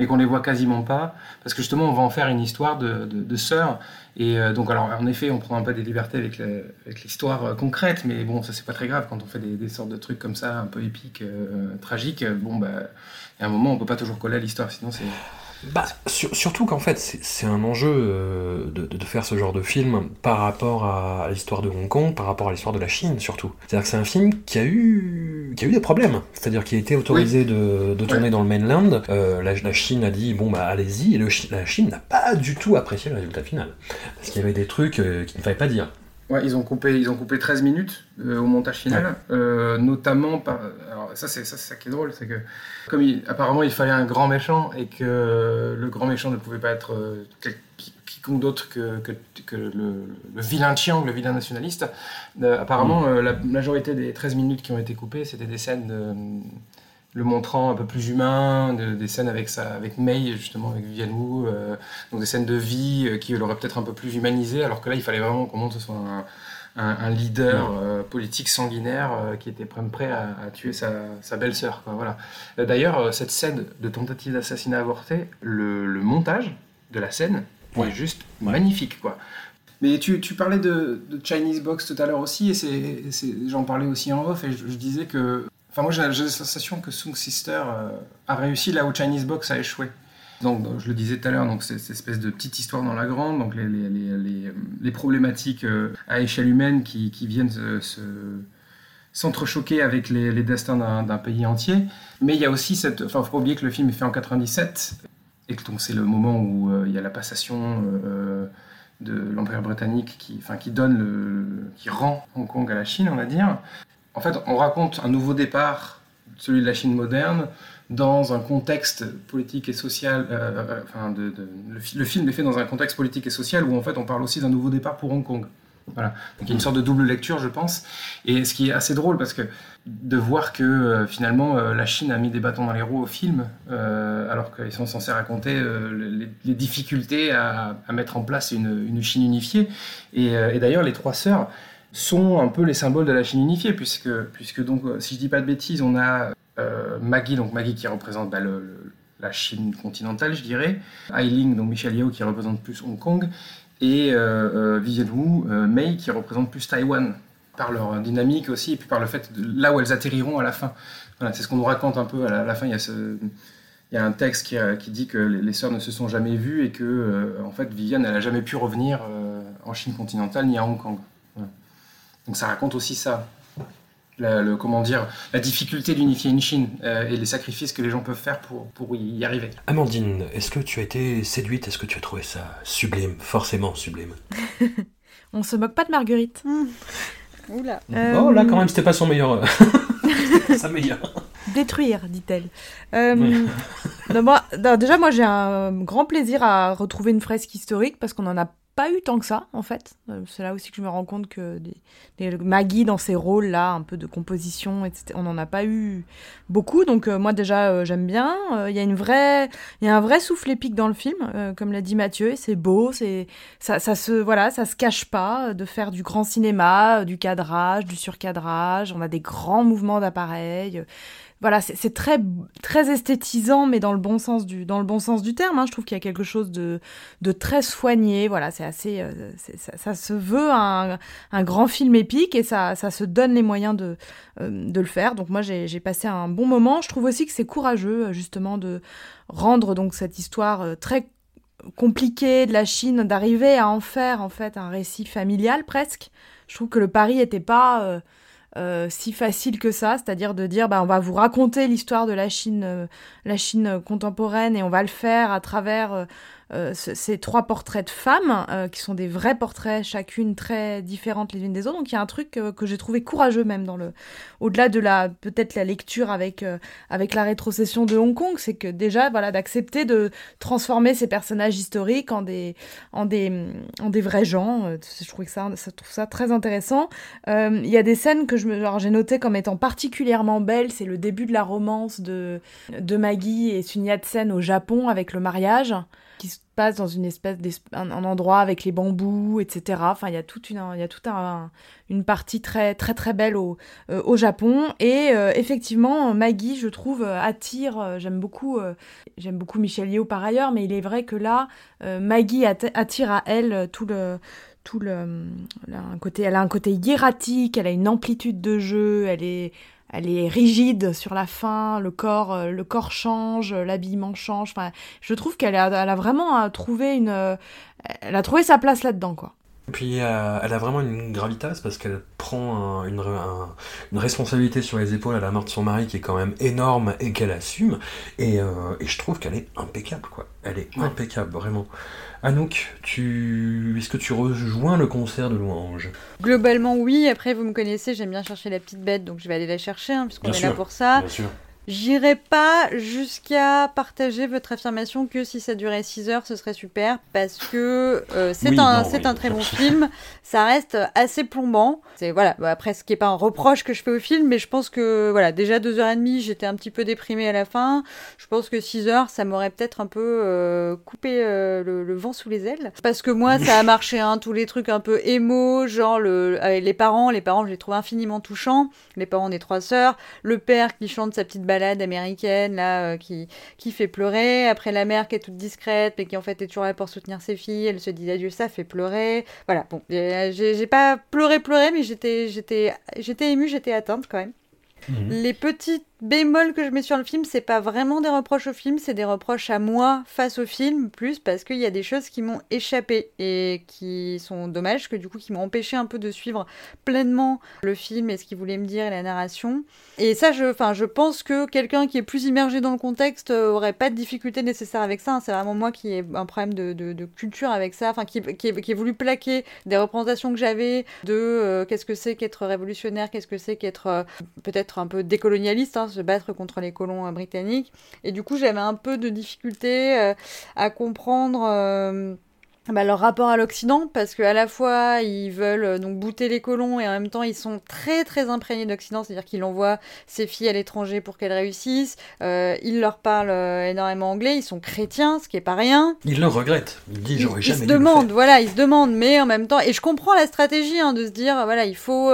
Mais qu'on les voit quasiment pas, parce que justement on va en faire une histoire de, de, sœurs, et euh, donc, alors, en effet, on prend un peu des libertés avec l'histoire euh, concrète, mais bon, ça c'est pas très grave quand on fait des, sortes de trucs comme ça, un peu épiques, euh, tragiques. Bon, bah, a un moment, on peut pas toujours coller à l'histoire, sinon c'est. Bah, surtout qu'en fait, c'est un enjeu euh, de, de, faire ce genre de film par rapport à, l'histoire de Hong Kong, par rapport à l'histoire de la Chine surtout. C'est-à-dire que c'est un film qui a eu, qui a eu des problèmes. C'est-à-dire qu'il a été autorisé de, de, tourner dans le mainland. Euh, la, la, Chine a dit bon bah allez-y, et le, la Chine n'a pas du tout apprécié le résultat final parce qu'il y avait des trucs euh, qu'il ne fallait pas dire. Ouais, ils ont coupé, ils ont coupé 13 minutes euh, au montage final, euh, notamment par. Alors ça c'est ça, ça qui est drôle, c'est que comme apparemment il fallait un grand méchant et que le grand méchant ne pouvait pas être euh, quiconque d'autre que, que, que le, vilain Chiang, le vilain nationaliste. apparemment mm. la majorité des 13 minutes qui ont été coupées, c'était des scènes de, le montrant un peu plus humain, des scènes avec, sa, avec May, justement, avec Vivian Wu, euh, donc des scènes de vie euh, qui l'auraient peut-être un peu plus humanisé, alors que là, il fallait vraiment qu'on montre ce soit un, leader euh, politique sanguinaire qui était prêt à, tuer sa, sa belle-sœur. Voilà. D'ailleurs, cette scène de tentative d'assassinat avorté, le, montage de la scène est juste magnifique. Quoi. Mais tu, tu parlais de, Chinese Box tout à l'heure aussi, et j'en parlais aussi en off, et je disais que Enfin, moi, j'ai la sensation que Sung Sister euh, a réussi là où Chinese Box a échoué. Donc, je le disais tout à l'heure, donc cette espèce de petite histoire dans la grande, donc les, problématiques euh, à échelle humaine qui, qui viennent se, s'entrechoquer avec les, destins d'un pays entier. Mais il y a aussi cette. Enfin, faut pas oublier que le film est fait en 97, et que donc c'est le moment où euh, il y a la passation de l'Empire britannique qui, enfin, qui donne le, qui rend Hong Kong à la Chine, on va dire en fait, on raconte un nouveau départ, celui de la Chine moderne, dans un contexte politique et social. Euh, euh, enfin, le, film est fait dans un contexte politique et social où en fait on parle aussi d'un nouveau départ pour Hong Kong. Voilà. Donc il y a une sorte de double lecture, je pense. Et ce qui est assez drôle parce que de voir que euh, finalement la Chine a mis des bâtons dans les roues au film, alors qu'ils sont censés raconter les, difficultés à, mettre en place une, Chine unifiée. Et, et d'ailleurs, les trois sœurs sont un peu les symboles de la Chine unifiée, puisque, puisque donc, euh, si je dis pas de bêtises, on a euh, Maggie, donc Maggie qui représente bah, la Chine continentale, je dirais, Ailing, donc Michelle Yao qui représente plus Hong Kong, et euh, Vivian Wu, Mei qui représente plus Taïwan, par leur dynamique aussi, et puis par le fait là où elles atterriront à la fin. C'est ce qu'on nous raconte un peu à la, fin. Il y a un texte qui, dit que les, sœurs ne se sont jamais vues et que en fait Viviane elle n'a jamais pu revenir en Chine continentale ni à Hong Kong. Donc ça raconte aussi ça. le, comment dire, la difficulté d'unifier une Chine euh, et les sacrifices que les gens peuvent faire pour, pour y arriver. Amandine, est-ce que tu as été séduite? Est-ce que tu as trouvé ça sublime Forcément sublime? On se moque pas de Marguerite. Mmh. Oula. Oh là, quand même, c'était pas son meilleur. Euh, sa meilleure. Détruire, dit-elle. Euh, déjà, moi, j'ai un grand plaisir à retrouver une fresque historique parce qu'on en a pas eu tant que ça, en fait. Euh, c'est là aussi que je me rends compte que des, Maggie dans ces rôles-là, un peu de composition, etc., on n'en a pas eu beaucoup. Donc euh, moi déjà, euh, j'aime bien. Il y a une vraie, il y a un vrai souffle épique dans le film, comme l'a dit Mathieu. C'est beau, c'est ça, ça se, voilà, ça se cache pas de faire du grand cinéma, du cadrage, du surcadrage. On a des grands mouvements d'appareil voilà, c'est très très esthétisant, mais dans le bon sens du dans le bon sens du terme. Hein. Je trouve qu'il y a quelque chose de de très soigné. Voilà, c'est assez, euh, ça, ça, se veut un, un, grand film épique et ça ça se donne les moyens de euh, de le faire. Donc moi j'ai passé un bon moment. Je trouve aussi que c'est courageux justement de rendre donc cette histoire euh, très compliquée de la Chine, d'arriver à en faire en fait un récit familial presque. Je trouve que le pari était pas euh, si facile que ça, c'est-à-dire de dire bah, on va vous raconter l'histoire de la Chine, euh, la Chine contemporaine et on va le faire à travers euh, ces trois portraits de femmes, euh, qui sont des vrais portraits, chacune très différentes les unes des autres. Donc il y a un truc euh, que j'ai trouvé courageux même dans le, au-delà de la peut-être la lecture avec avec la rétrocession de Hong Kong, c'est que déjà voilà d'accepter de transformer ces personnages historiques en des en des en des vrais gens. Je trouvais que ça, ça trouve ça très intéressant. Il y a des scènes que je me, j'ai noté comme étant particulièrement belles. C'est le début de la romance de de Maggie et Sun Yat-sen au Japon avec le mariage dans une espèce d'un endroit avec les bambous, etc. Enfin, il y a toute une, il y a toute un, une partie très très très belle au, euh, au Japon. Et euh, effectivement, Maggie, je trouve, euh, attire. j'aime beaucoup, j'aime beaucoup Michel Yeo par ailleurs, mais il est vrai que là, Maggie attire à elle tout le tout le, un côté, elle a un côté hiératique, elle a une amplitude de jeu, elle est elle est rigide sur la fin, le corps, euh, le corps change, l'habillement change. Enfin, je trouve qu'elle a, elle a vraiment trouvé une, elle a trouvé sa place là-dedans, quoi. Et puis euh, elle a vraiment une gravitas parce qu'elle prend une, une, responsabilité sur les épaules à la mort de son mari qui est quand même énorme et qu'elle assume. Et, euh, et, je trouve qu'elle est impeccable, quoi. Elle est impeccable, vraiment. Anouk, tu... est-ce que tu rejoins le concert de Louange? Globalement, oui. Après, vous me connaissez, j'aime bien chercher la petite bête, donc je vais aller la chercher, hein, puisqu'on est là pour ça. Bien sûr. J'irai pas jusqu'à partager votre affirmation que si ça durait 6 heures, ce serait super, parce que euh, c'est un, c'est un très bon film. Ça reste assez plombant. C'est voilà. après, ce qui est pas un reproche que je fais au film, mais je pense que voilà, déjà 2 heures et demie, j'étais un petit peu déprimée à la fin. Je pense que 6 heures, ça m'aurait peut-être un peu euh, coupé euh, le, vent sous les ailes, parce que moi, ça a marché. Hein, tous les trucs un peu émo, genre le, avec les parents, les parents, je les trouve infiniment touchants. Les parents des trois sœurs, le père qui chante sa petite américaine là euh, qui, qui fait pleurer. Après la mère qui est toute discrète mais qui en fait est toujours là pour soutenir ses filles. Elle se dit adieu, ça fait pleurer. Voilà, bon, j'ai pas pleuré, pleuré, mais j'étais j'étais j'étais émue, j'étais atteinte quand même. Mhm. Les petites bémol que je mets sur le film, c'est pas vraiment des reproches au film, c'est des reproches à moi face au film, plus parce qu'il y a des choses qui m'ont échappé et qui sont dommages, que du coup qui m'ont empêché un peu de suivre pleinement le film et ce qu'il voulait me dire et la narration. Et ça, je, enfin, je pense que quelqu'un qui est plus immergé dans le contexte aurait pas de difficulté nécessaire avec ça. Hein. C'est vraiment moi qui ai un problème de, culture avec ça, enfin, qui, qui, ai, voulu plaquer des représentations que j'avais de euh, qu'est-ce que c'est qu'être révolutionnaire, qu'est-ce que c'est qu'être euh, peut-être un peu décolonialiste. Hein, se battre contre les colons euh, britanniques. Et du coup, j'avais un peu de difficulté euh, à comprendre euh, bah, leur rapport à l'Occident, parce qu'à la fois ils veulent euh, donc bouter les colons et en même temps ils sont très très imprégnés d'Occident, c'est-à-dire qu'ils envoient ses filles à l'étranger pour qu'elles réussissent, euh, ils leur parlent euh, énormément anglais, ils sont chrétiens, ce qui est pas rien. Ils le regrettent, ils disent j'aurais jamais Ils se demandent, voilà, ils se demandent, mais en même temps, et je comprends la stratégie hein, de se dire, voilà, il faut,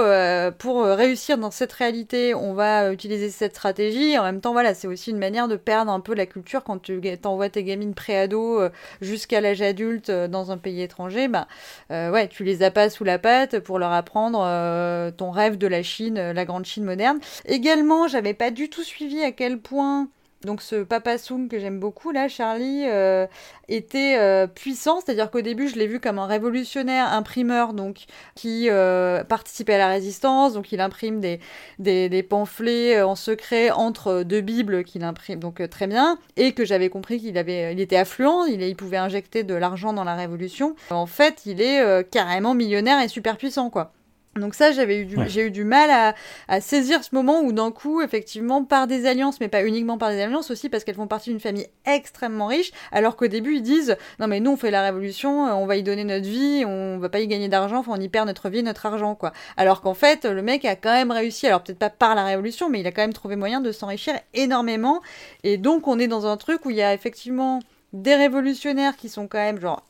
pour réussir dans cette réalité, on va utiliser cette stratégie, en même temps, voilà, c'est aussi une manière de perdre un peu la culture quand tu envoies tes gamines pré-ado jusqu'à l'âge adulte dans un pays étranger, bah, euh, ouais, tu les as pas sous la patte pour leur apprendre euh, ton rêve de la Chine, euh, la grande Chine moderne. Également, j'avais pas du tout suivi à quel point donc ce Papa Soong que j'aime beaucoup là, Charlie, euh, était euh, puissant, c'est-à-dire qu'au début je l'ai vu comme un révolutionnaire imprimeur donc qui euh, participait à la résistance, donc il imprime des, des, pamphlets en secret entre deux bibles qu'il imprime donc très bien, et que j'avais compris qu'il avait il était affluent, il, il pouvait injecter de l'argent dans la révolution. En fait il est carrément millionnaire et super puissant quoi. Donc ça, j'avais eu du, j'ai eu du mal à, saisir ce moment où d'un coup, effectivement, par des alliances, mais pas uniquement par des alliances, aussi parce qu'elles font partie d'une famille extrêmement riche, alors qu'au début ils disent non mais nous on fait la révolution, on va y donner notre vie, on va pas y gagner d'argent, enfin on y perd notre vie, notre argent quoi. Alors qu'en fait le mec a quand même réussi, alors peut-être pas par la révolution, mais il a quand même trouvé moyen de s'enrichir énormément. Et donc on est dans un truc où il y a effectivement des révolutionnaires qui sont quand même genre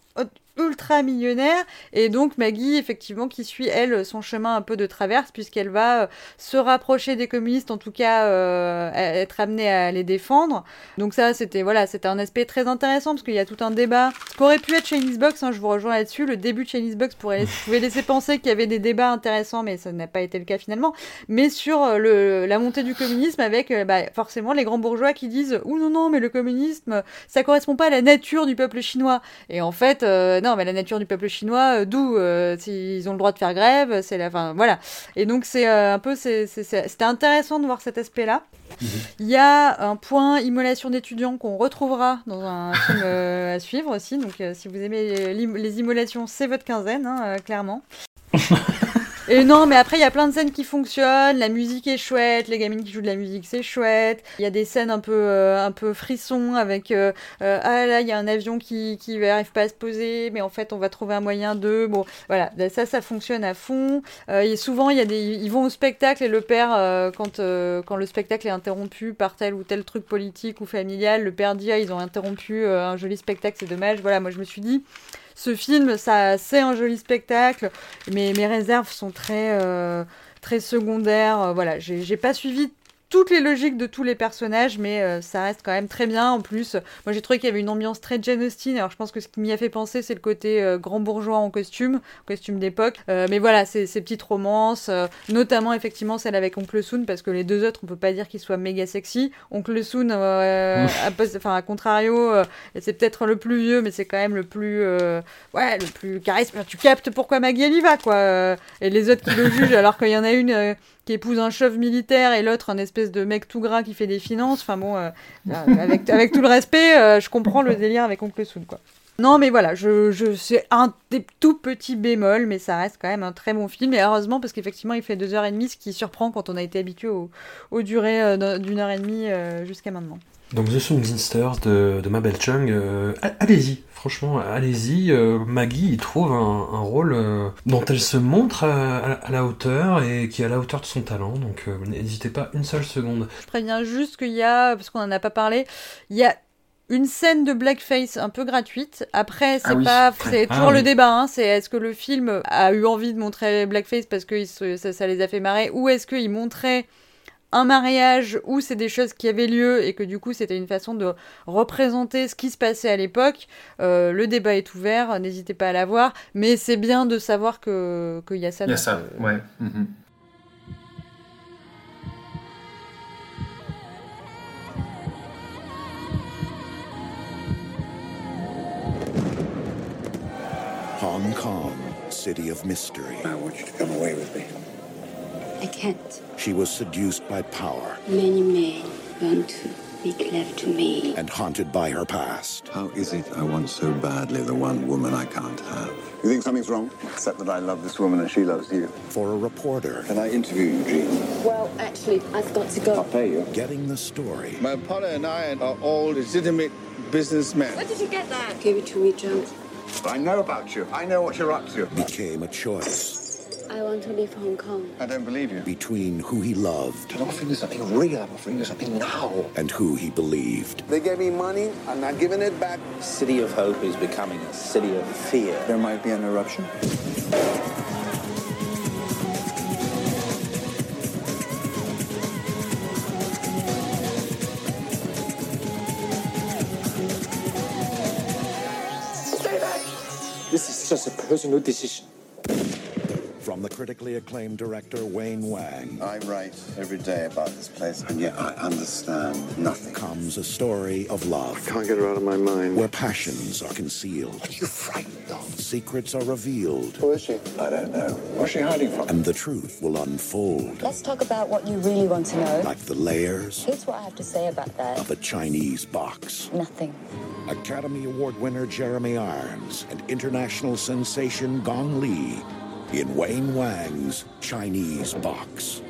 ultra millionnaire et donc Maggie effectivement qui suit elle son chemin un peu de traverse puisqu'elle va euh, se rapprocher des communistes en tout cas euh, être amenée à les défendre. Donc ça c'était voilà c'était un aspect très intéressant parce qu'il y a tout un débat ce qu'aurait pu être Chinese Box hein, je vous rejoins là-dessus. Le début de Chinese Box pourrait pouvait laisser penser qu'il y avait des débats intéressants mais ça n'a pas été le cas finalement. Mais sur euh, le, la montée du communisme avec bah, forcément les grands bourgeois qui disent ou non non mais le communisme ça correspond pas à la nature du peuple chinois et en fait non, mais la nature du peuple chinois, euh, d'où euh, s'ils ont le droit de faire grève, c'est la, fin, voilà. Et donc c'est euh, un peu, c'était intéressant de voir cet aspect-là. Mhm. Il y a un point immolation d'étudiants qu'on retrouvera dans un film à suivre aussi. Donc si vous aimez les, immolations, c'est votre quinzaine, hein, clairement. Et non, mais après, il y a plein de scènes qui fonctionnent. La musique est chouette, les gamines qui jouent de la musique, c'est chouette. Il y a des scènes un peu, euh, un peu frissons avec euh, euh, ah là, il y a un avion qui, qui arrive pas à se poser, mais en fait, on va trouver un moyen de. Bon, voilà, ça, ça fonctionne à fond. et souvent, il y a des, ils vont au spectacle et le père, quand, quand le spectacle est interrompu par tel ou tel truc politique ou familial, le père dit ah, ils ont interrompu un joli spectacle, c'est dommage. Voilà, moi je me suis dit ce film, ça, c'est un joli spectacle, mais mes réserves sont très, euh, très secondaires. Euh, voilà, j'ai pas suivi toutes les logiques de tous les personnages, mais euh, ça reste quand même très bien. En plus, moi j'ai trouvé qu'il y avait une ambiance très Jane Austen. Alors je pense que ce qui m'y a fait penser, c'est le côté euh, grand bourgeois en costume, costume d'époque. Euh, mais voilà, ces, ces petites romances, notamment effectivement celle avec Oncle Soon, parce que les deux autres, on peut pas dire qu'ils soient méga sexy. Oncle Soon, enfin à, contrario, c'est peut-être le plus vieux, mais c'est quand même le plus, ouais, le plus charisme. Tu captes pourquoi Maggie elle y va, quoi. et les autres qui le jugent, alors qu'il y en a une qui épouse un chef militaire et l'autre un espèce de mec tout gras qui fait des finances. Enfin bon, euh, euh, avec, avec tout le respect, euh, je comprends le délire avec Oncle Soon, quoi. Non, mais voilà, je, je c'est un des tout petits bémols, mais ça reste quand même un très bon film. Et heureusement, parce qu'effectivement, il fait deux heures et demie, ce qui surprend quand on a été habitué aux, aux durées d'une heure et demie jusqu'à maintenant. Donc The Songsters de, de Mabel Chung, euh, allez-y, franchement, allez-y. Euh, Maggie il trouve un, un rôle euh, dont elle se montre à, à, la hauteur et qui est à la hauteur de son talent, donc n'hésitez pas une seule seconde. Je préviens juste qu'il y a, parce qu'on en a pas parlé, il y a une scène de blackface un peu gratuite. Après, c'est ah pas, c'est ah toujours le débat. Hein, c'est est-ce que le film a eu envie de montrer blackface parce que ça, ça les a fait marrer, ou est-ce qu'il montrait un mariage où c'est des choses qui avaient lieu et que du coup c'était une façon de représenter ce qui se passait à l'époque. Euh, le débat est ouvert, n'hésitez pas à la voir, mais c'est bien de savoir qu'il y a ça. Il y a ça, euh... ouais. -hmm. Hong Kong, city of mystery. I want you to come away with me. I can't. She was seduced by power. Many men want to make love to me. And haunted by her past. How is it I want so badly the one woman I can't have? You think something's wrong? Except that I love this woman and she loves you. For a reporter. Can I interview you, Jean? Well, actually, I've got to go. I'll pay you. Getting the story. My partner and I are all legitimate businessmen. Where did you get that? Give it to me, John. I know about you. I know what you're up to. Became a choice. I want to leave Hong Kong. I don't believe you. Between who he loved. I'm offering you something real. I'm offering you something now. And who he believed. They gave me money. I'm not giving it back. City of Hope is becoming a city of fear. There might be an eruption. Stay. This is just a personal decision. From the critically acclaimed director Wayne Wang. I write every day about this place, and yet I understand nothing. Comes a story of love. I can't get her out of my mind. Where passions are concealed. What are you frightened of? Secrets are revealed. Who is she? I don't know. Where's she hiding from? And the truth will unfold. Let's talk about what you really want to know. Like the layers. Here's what I have to say about that. Of a Chinese box. Nothing. Academy Award winner Jeremy Irons and international sensation Gong Li in Wayne Wang's Chinese Box.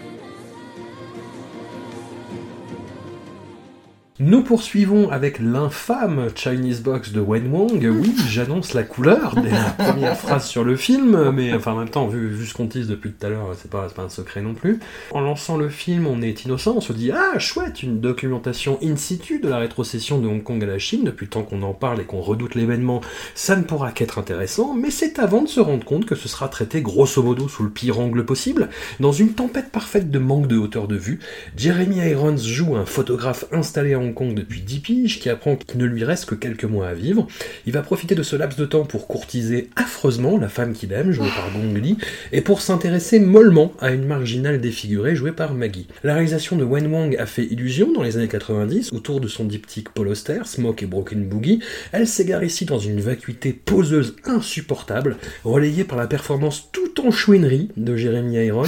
Nous poursuivons avec l'infâme Chinese Box de Wen Wang. Oui, j'annonce la couleur dès la première phrase sur le film, mais enfin en même temps, vu, vu ce qu'on tease depuis tout à l'heure, c'est pas, pas un secret non plus. En lançant le film, on est innocent, on se dit Ah, chouette, une documentation in situ de la rétrocession de Hong Kong à la Chine. Depuis temps qu'on en parle et qu'on redoute l'événement, ça ne pourra qu'être intéressant, mais c'est avant de se rendre compte que ce sera traité grosso modo sous le pire angle possible. Dans une tempête parfaite de manque de hauteur de vue, Jeremy Irons joue un photographe installé en Hong Kong depuis 10 piges, qui apprend qu'il ne lui reste que quelques mois à vivre. Il va profiter de ce laps de temps pour courtiser affreusement la femme qu'il aime, jouée par Gong Li, et pour s'intéresser mollement à une marginale défigurée, jouée par Maggie. La réalisation de Wen Wang a fait illusion dans les années 90, autour de son diptyque Paul Auster, Smoke et Broken Boogie. Elle s'égare ici dans une vacuité poseuse insupportable, relayée par la performance tout en chouinerie de Jeremy Irons.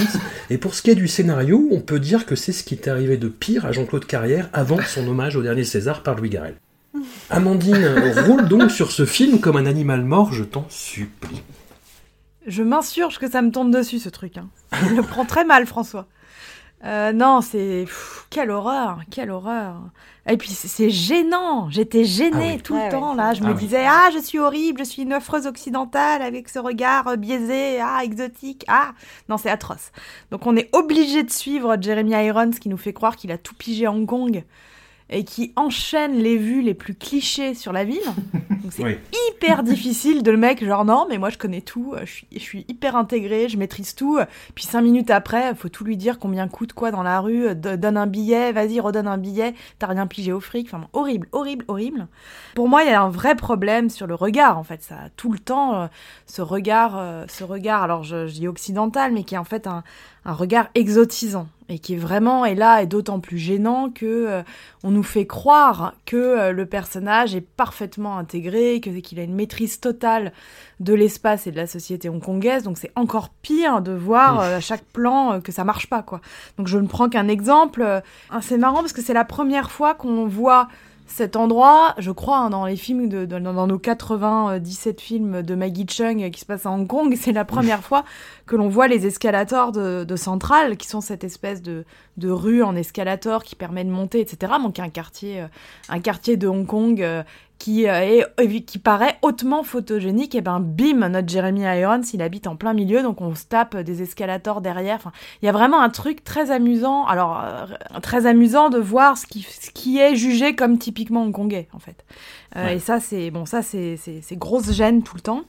Et pour ce qui est du scénario, on peut dire que c'est ce qui est arrivé de pire à Jean-Claude Carrière avant son hommage au dernier César par Louis Garrel. Amandine, roule donc sur ce film comme un animal mort, je t'en supplie. Je m'insurge que ça me tombe dessus ce truc. Hein. Je le prends très mal, François. Euh, non, c'est quelle horreur, quelle horreur. Et puis c'est gênant. J'étais gênée ah oui. tout Ouais, le temps là. Je Ah me oui. disais ah je suis horrible, je suis une affreuse occidentale avec ce regard euh, biaisé, ah exotique, ah non c'est atroce. Donc on est obligé de suivre Jeremy Irons qui nous fait croire qu'il a tout pigé Hong Kong et qui enchaîne les vues les plus clichés sur la ville. Donc c'est hyper difficile de le mec, genre non, mais moi je connais tout, je suis, je suis hyper intégré, je maîtrise tout. Puis cinq minutes après, faut tout lui dire combien coûte quoi dans la rue, donne un billet, vas-y, redonne un billet, t'as rien pigé au fric. Enfin, horrible, horrible, horrible. Pour moi, il y a un vrai problème sur le regard, en fait. Ça a tout le temps euh, ce regard, euh, ce regard, alors je, je dis occidental, mais qui est en fait un, un regard exotisant et qui est vraiment et là est d'autant plus gênant que euh, on nous fait croire que euh, le personnage est parfaitement intégré, que qu'il a une maîtrise totale de l'espace et de la société hongkongaise. Donc c'est encore pire de voir euh, à chaque plan que ça marche pas quoi. Donc je ne prends qu'un exemple. c'est marrant parce que c'est la première fois qu'on voit cet endroit, je crois, hein, dans les films, de, dans, nos 97 films de Maggie Chung qui se passent à Hong Kong, c'est la première fois que l'on voit les escalators de, de Central, qui sont cette espèce de, de rue en escalator qui permet de monter, etc. Donc un quartier, euh, un quartier de Hong Kong euh, qui, euh, est, qui paraît hautement photogénique, et ben bim, notre Jeremy Irons, il habite en plein milieu, donc on se tape des escalators derrière. Enfin, il y a vraiment un truc très amusant, alors très amusant de voir ce qui, ce qui est jugé comme typiquement hongkongais, en fait. Et ça, c'est bon, ça c'est grosse gêne tout le temps.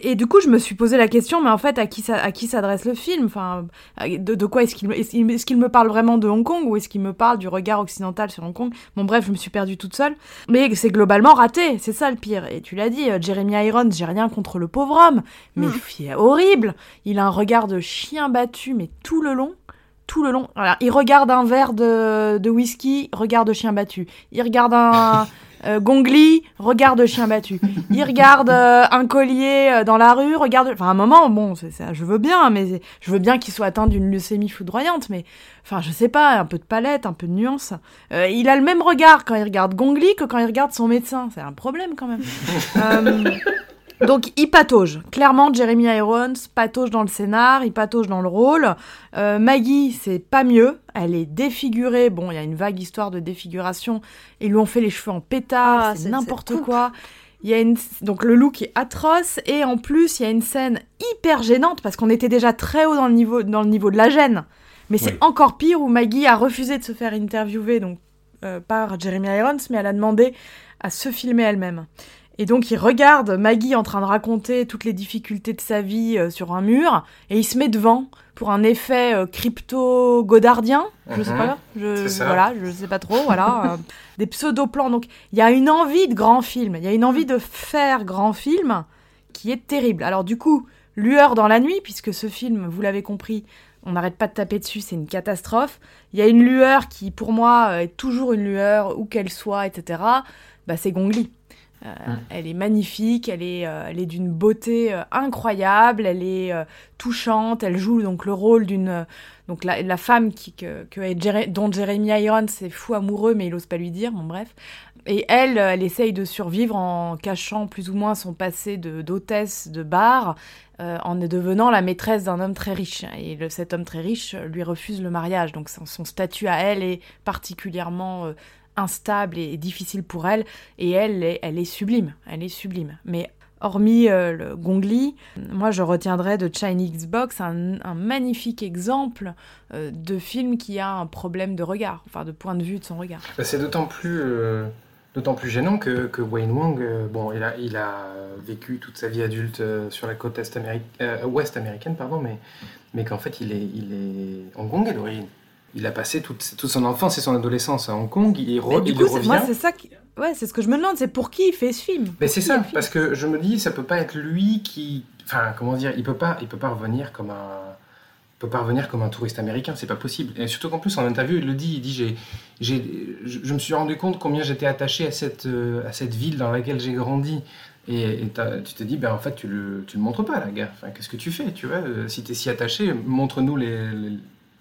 Et du coup, je me suis posé la question, mais en fait, à qui, ça, à qui s'adresse le film? Enfin, de, de quoi est-ce qu'il est-ce qu'il me parle vraiment de Hong Kong ou est-ce qu'il me parle du regard occidental sur Hong Kong? Bon, bref, je me suis perdue toute seule. Mais c'est globalement raté, c'est ça le pire. Et tu l'as dit, euh, Jeremy Irons, j'ai rien contre le pauvre homme, mais mm. il est horrible. Il a un regard de chien battu, mais tout le long tout le long. Alors, il regarde un verre de, de whisky, regarde chien battu. Il regarde un, Euh, Gongli regarde chien battu. Il regarde euh, un collier euh, dans la rue, regarde. Enfin, à un moment, bon, c'est ça, je veux bien, mais je veux bien qu'il soit atteint d'une leucémie foudroyante, mais enfin, je sais pas, un peu de palette, un peu de nuance. il a le même regard quand il regarde Gongli que quand il regarde son médecin. C'est un problème quand même. Donc il patauge. Clairement, Jeremy Irons patauge dans le scénar, il patauge dans le rôle. Euh, Maggie, c'est pas mieux. Elle est défigurée. Bon, il y a une vague histoire de défiguration. Ils lui ont fait les cheveux en pétard, ah, c'est n'importe quoi. Il y a une... Donc le look est atroce et en plus il y a une scène hyper gênante parce qu'on était déjà très haut dans le niveau, dans le niveau de la gêne. Mais c'est encore pire où Maggie a refusé de se faire interviewer donc, euh, par Jeremy Irons, mais elle a demandé à se filmer elle-même. Et donc il regarde Maggie en train de raconter toutes les difficultés de sa vie euh, sur un mur, et il se met devant pour un effet euh, crypto-godardien, je sais mhm. pas, je, voilà, je sais pas trop, voilà, euh, des pseudo-plans. Donc il y a une envie de grand film, il y a une envie de faire grand film qui est terrible. Alors du coup, lueur dans la nuit, puisque ce film, vous l'avez compris, on n'arrête pas de taper dessus, c'est une catastrophe. Il y a une lueur qui, pour moi, est toujours une lueur, où qu'elle soit, etc. Bah, c'est Gongli. Euh, mm. Elle est magnifique, elle est, euh, elle est d'une beauté euh, incroyable, elle est touchante, elle joue donc le rôle d'une donc la, la, femme qui, que, que dont Jeremy Irons est fou amoureux mais il ose pas lui dire, bon bref. Et elle, elle essaye de survivre en cachant plus ou moins son passé de d'hôtesse de bar, en devenant la maîtresse d'un homme très riche. Et le, cet homme très riche lui refuse le mariage, donc son, son statut à elle est particulièrement instable et difficile pour elle, et elle, elle est sublime, elle est sublime. Mais hormis euh, le Gongli, moi je retiendrai de Chinese Box un, magnifique exemple euh, de film qui a un problème de regard, enfin de point de vue de son regard. Bah, c'est d'autant plus, euh, d'autant plus gênant que, que Wayne Wang, bon, il a, il a vécu toute sa vie adulte sur la côte est ouest américaine, pardon, mais, mais qu'en fait il est, il est hongkongais d'origine il a passé toute, toute, son enfance et son adolescence à Hong Kong. Il, il revient. Moi, c'est ça Ouais, c'est ce que je me demande, c'est pour qui il fait ce film? Mais c'est ça, parce que je me dis, ça peut pas être lui qui. Enfin, comment dire, il peut pas, il peut pas revenir comme un. peut pas revenir comme un touriste américain, c'est pas possible. Et surtout qu'en plus, en interview, il le dit, il dit j'ai, j'ai, je, me suis rendu compte combien j'étais attaché à cette, euh, à cette ville dans laquelle j'ai grandi. Et, tu te dis, ben en fait, tu le, tu le montres pas, la guerre. Enfin, qu'est-ce que tu fais, tu vois euh, Si tu es si attaché, montre-nous les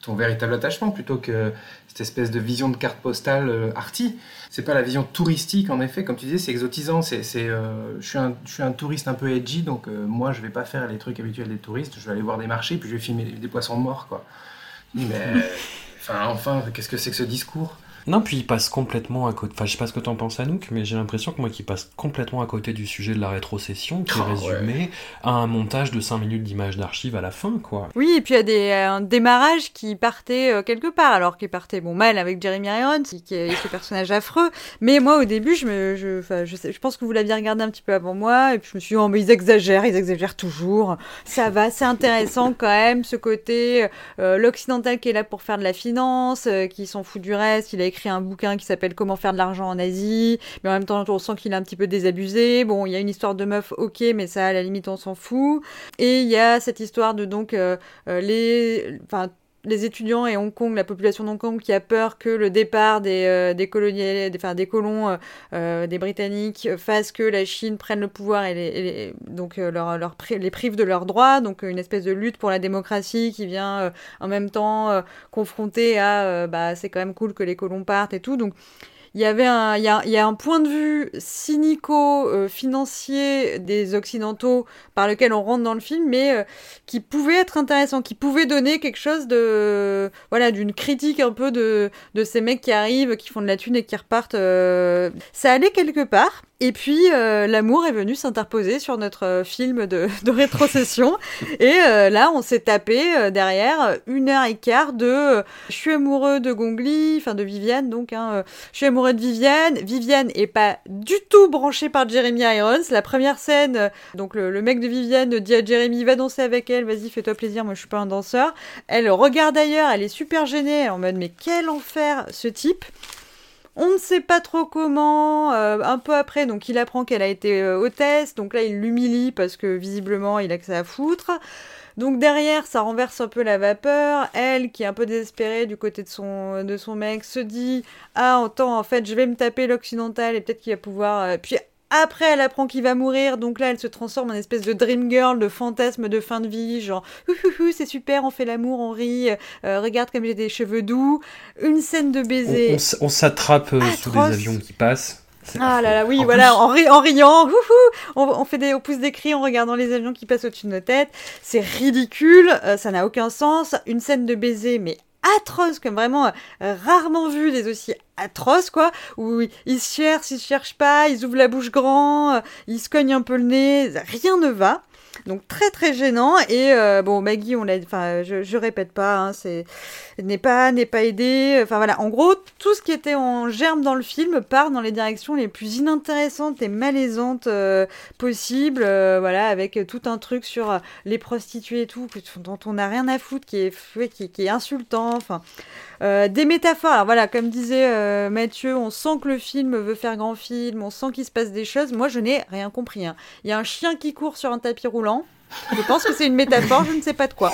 ton véritable attachement plutôt que cette espèce de vision de carte postale euh, arty. C'est pas la vision touristique en effet, comme tu disais, c'est exotisant. C'est, euh, je, suis un, je suis un touriste un peu edgy, donc euh, moi je vais pas faire les trucs habituels des touristes. Je vais aller voir des marchés, puis je vais filmer des poissons morts, quoi. Mais enfin, enfin, qu'est-ce que c'est que ce discours? Non, puis il passe complètement à côté. Enfin, je sais pas ce que t'en penses, Anouk, mais j'ai l'impression que moi, qu'il passe complètement à côté du sujet de la rétrocession, qui est Ah, ouais. résumé à un montage de 5 minutes d'images d'archives à la fin, quoi. Oui, et puis il y a des, un démarrage qui partait euh, quelque part, alors qu'il partait bon mal avec Jeremy Irons, qui, qui est ce personnage affreux. Mais moi, au début, je me, je, enfin, je, sais- je pense que vous l'aviez regardé un petit peu avant moi, et puis je me suis dit, oh, mais ils exagèrent, ils exagèrent toujours. Ça va, c'est intéressant quand même, ce côté, euh, l'occidental qui est là pour faire de la finance, euh, qui s'en fout du reste. Il a écrit un bouquin qui s'appelle Comment faire de l'argent en Asie, mais en même temps, on sent qu'il est un petit peu désabusé. Bon, il y a une histoire de meuf, ok, mais ça, à la limite, on s'en fout. Et il y a cette histoire de donc euh, euh, les, les étudiants et Hong Kong, la population de Hong Kong qui a peur que le départ des, euh, des enfin, des colons, euh, euh, des Britanniques fasse que la Chine prenne le pouvoir et, les, donc leur, les prive de leurs droits. Donc une espèce de lutte pour la démocratie qui vient en même temps confronter à bah c'est quand même cool que les colons partent et tout. Donc il y avait un, a, un point de vue cynico-financier des Occidentaux par lequel on rentre dans le film, mais euh, qui pouvait être intéressant, qui pouvait donner quelque chose de, voilà, d'une critique un peu de, de ces mecs qui arrivent, qui font de la thune et qui repartent. euh, Ça allait quelque part. Et puis euh, l'amour est venu s'interposer sur notre euh, film de, rétrocession. et euh, là, on s'est tapé derrière une heure et quart de je suis amoureux de Gongli, enfin de Viviane donc. Hein, je suis amoureux de Viviane. Viviane est pas du tout branchée par Jeremy Irons. La première scène, donc le, le mec de Viviane dit à Jeremy va danser avec elle, vas-y fais-toi plaisir, moi je suis pas un danseur. Elle regarde ailleurs, elle est super gênée, en mode mais quel enfer ce type. On ne sait pas trop comment. euh, un peu après, donc il apprend qu'elle a été euh, hôtesse. Donc là, il l'humilie parce que visiblement, il a que ça à foutre. Donc derrière, ça renverse un peu la vapeur. Elle, qui est un peu désespérée du côté de son, de son mec, se dit Ah, attends, en fait, je vais me taper l'occidental et peut-être qu'il va pouvoir. euh, après, elle apprend qu'il va mourir, donc là, elle se transforme en espèce de dream girl, de fantasme de fin de vie, genre, c'est super, on fait l'amour, on rit, euh, regarde comme j'ai des cheveux doux, une scène de baiser. on s'attrape euh, sous des avions qui passent. Ah là là, oui, En voilà, en, ri- en riant, wouhou, on, on fait des, on pousse des cris en regardant les avions qui passent au-dessus de nos têtes. C'est ridicule, euh, ça n'a aucun sens. Une scène de baiser, mais atroce, comme vraiment euh, rarement vu des aussi atroces, quoi, où ils se cherchent, ils se cherchent pas, ils ouvrent la bouche grand, euh, ils se cognent un peu le nez, rien ne va. Donc très très gênant. Et euh, bon Maggie on l'a enfin je, répète pas hein, c'est n'est pas n'est pas aidé enfin voilà. En gros tout ce qui était en germe dans le film part dans les directions les plus inintéressantes et malaisantes euh, possibles euh, voilà avec tout un truc sur les prostituées et tout dont on n'a rien à foutre qui est qui est insultant enfin euh, des métaphores. Voilà comme disait euh, Mathieu on sent que le film veut faire grand film on sent qu'il se passe des choses. Moi je n'ai rien compris hein. il y a un chien qui court sur un tapis roulant. Je pense que c'est une métaphore je ne sais pas de quoi.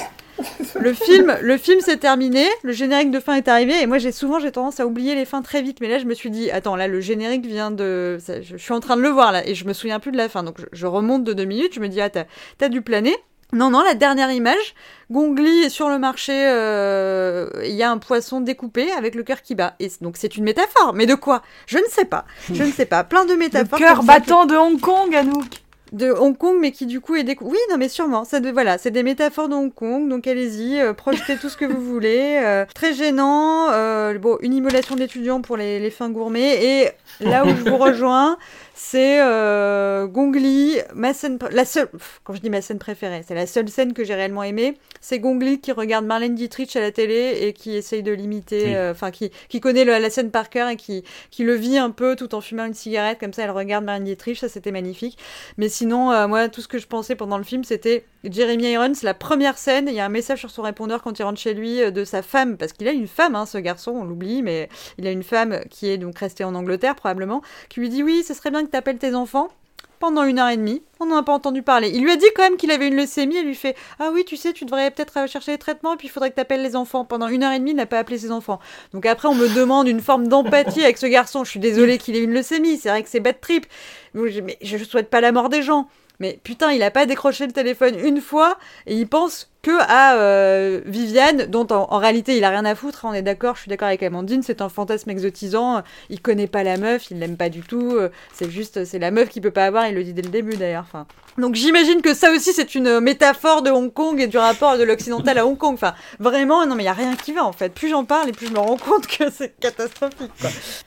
Le film, le film s'est terminé, le générique de fin est arrivé, et moi j'ai souvent j'ai tendance à oublier les fins très vite, mais là je me suis dit attends là le générique vient de, je, suis en train de le voir là et je me souviens plus de la fin, donc je, remonte de deux minutes, je me dis ah t'as t'as dû planer. Non, non, la dernière image, Gongli est sur le marché, euh, il y a un poisson découpé avec le cœur qui bat. Et donc c'est une métaphore, mais de quoi? Je ne sais pas. Je ne sais pas. Plein de Le métaphores. cœur ça qui- battant de Hong Kong, Anouk. de Hong Kong, mais qui du coup est décou... Oui, non, mais sûrement. Ça, de- voilà, c'est des métaphores de Hong Kong, donc allez-y, euh, projetez tout ce que vous voulez. euh, très gênant. bon, une immolation d'étudiants pour les, les fins gourmets. Et là où je vous rejoins, c'est euh, Gongli, ma scène, la seule. Quand je dis ma scène préférée, c'est la seule scène que j'ai réellement aimée. C'est Gongli qui regarde Marlène Dietrich à la télé et qui essaye de l'imiter, Oui. euh, enfin qui, qui connaît le- la scène par cœur et qui, qui le vit un peu tout en fumant une cigarette comme ça. Elle regarde Marlène Dietrich, ça c'était magnifique. Mais sinon, euh, moi, tout ce que je pensais pendant le film, c'était Jeremy Irons, la première scène, il y a un message sur son répondeur quand il rentre chez lui euh, de sa femme, parce qu'il a une femme, hein, ce garçon, on l'oublie, mais il a une femme qui est donc restée en Angleterre probablement, qui lui dit oui, ce serait bien que tu appelles tes enfants. Pendant une heure et demie, on n'en a pas entendu parler. Il lui a dit quand même qu'il avait une leucémie. Elle lui fait Ah oui, tu sais, tu devrais peut-être chercher les traitements, et puis il faudrait que tu appelles les enfants. Pendant une heure et demie, il n'a pas appelé ses enfants. Donc après, on me demande une forme d'empathie avec ce garçon. Je suis désolée qu'il ait une leucémie. C'est vrai que c'est bad trip. Mais je ne souhaite pas la mort des gens. Mais putain, il a pas décroché le téléphone une fois et il pense que à euh, Viviane, dont en, réalité il a rien à foutre. hein, On est d'accord, je suis d'accord avec Amandine, c'est un fantasme exotisant. Il connaît pas la meuf, il l'aime pas du tout. euh, C'est juste, c'est la meuf qu'il peut pas avoir. Il le dit dès le début d'ailleurs. Enfin, donc j'imagine que ça aussi c'est une métaphore de Hong Kong et du rapport de l'occidental à Hong Kong. Enfin, vraiment, non mais il y a rien qui va en fait. Plus j'en parle et plus je me rends compte que c'est catastrophique.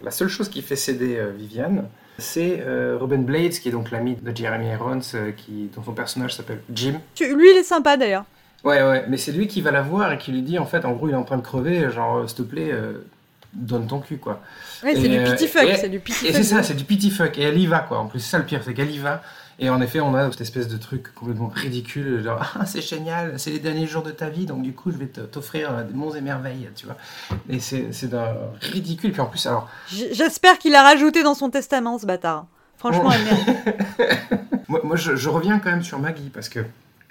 La seule chose qui fait céder euh, Viviane, c'est euh, Robin Blades, qui est donc l'ami de Jeremy Irons, euh, qui, dont son personnage s'appelle Jim. Lui il est sympa d'ailleurs. Ouais, ouais, mais c'est lui qui va la voir et qui lui dit, en fait, en gros, il est en train de crever, genre, euh, s'il te plaît, euh, donne ton cul, quoi. Ouais, c'est Et, du pity fuck, et- c'est du pity Et fuck. c'est ça, c'est du pity fuck. Et elle y va, quoi. En plus, c'est ça le pire, c'est qu'elle y va. Et en effet, on a cette espèce de truc complètement ridicule, genre, ah, c'est génial, c'est les derniers jours de ta vie, donc du coup, je vais t'offrir euh, des monts et merveilles, tu vois. Et c'est c'est d'un ridicule. Puis en plus, alors, J'espère qu'il a rajouté dans son testament ce bâtard. Franchement, elle. Moi, moi, je, je reviens quand même sur Maggie parce que.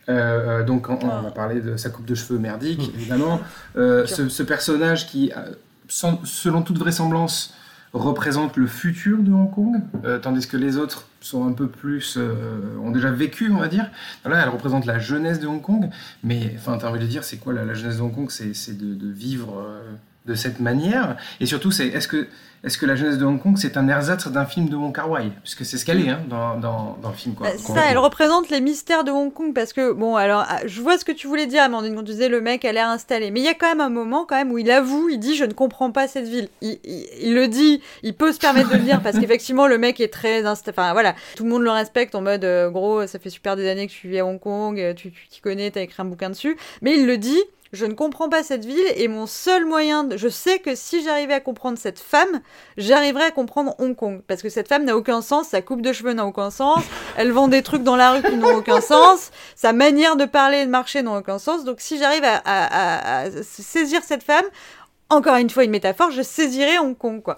euh, donc, on, on a parlé de sa coupe de cheveux merdique, évidemment. Euh, ce, ce personnage qui, euh, sans- selon toute vraisemblance, représente le futur de Hong Kong, euh, tandis que les autres sont un peu plus. euh, ont déjà vécu, on va dire. Là, elle représente la jeunesse de Hong Kong, mais enfin, t'as envie de dire, c'est quoi la, la jeunesse de Hong Kong C'est c'est de, de vivre euh, de cette manière. Et surtout, c'est est-ce que, est que la jeunesse de Hong Kong, c'est un ersatz d'un film de Wong Kar Wai? Puisque c'est ce qu'elle est hein, dans, dans, dans le film. Quoi. Bah, ça, elle représente les mystères de Hong Kong parce que, bon, alors, ah, je vois ce que tu voulais dire, Amandine, quand tu disais le mec a l'air installé. Mais il y a quand même un moment, quand même, où il avoue, il dit Je ne comprends pas cette ville. Il, il- il le dit, il peut se permettre de le dire parce qu'effectivement, le mec est très. Enfin, voilà, tout le monde le respecte en mode euh, gros, ça fait super des années que tu vis à Hong Kong, euh, tu tu t'y connais, t'as écrit un bouquin dessus. Mais il le dit je ne comprends pas cette ville et mon seul moyen, de... je sais que si j'arrivais à comprendre cette femme, j'arriverais à comprendre Hong Kong. Parce que cette femme n'a aucun sens, sa coupe de cheveux n'a aucun sens, elle vend des trucs dans la rue qui n'ont aucun sens, sa manière de parler et de marcher n'a aucun sens. Donc si j'arrive à, à- saisir cette femme, encore une fois une métaphore, je saisirais Hong Kong, quoi.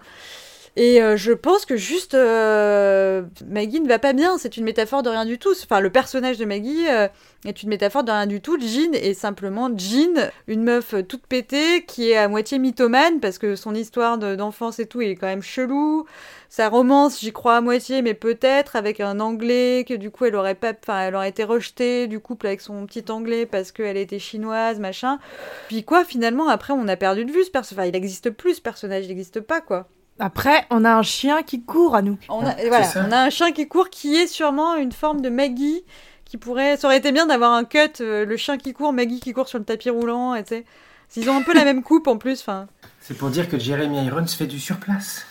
Et euh, je pense que juste euh, Maggie ne va pas bien. C'est une métaphore de rien du tout. Enfin, le personnage de Maggie euh, est une métaphore de rien du tout. Jean est simplement Jean, une meuf toute pétée qui est à moitié mythomane parce que son histoire de- d'enfance et tout est quand même chelou. Sa romance, j'y crois à moitié, mais peut-être avec un anglais que du coup elle aurait pas, elle aurait été rejetée du couple avec son petit anglais parce qu'elle était chinoise, machin. Puis quoi, finalement après on a perdu de vue ce personnage. Enfin, il n'existe plus ce personnage, il n'existe pas quoi. Après, on a un chien qui court à nous. On a, voilà, on a un chien qui court qui est sûrement une forme de Maggie qui pourrait. Ça aurait été bien d'avoir un cut, euh, le chien qui court, Maggie qui court sur le tapis roulant, et tu sais. Ils ont un peu la même coupe en plus, enfin. C'est pour dire que Jeremy Irons fait du surplace.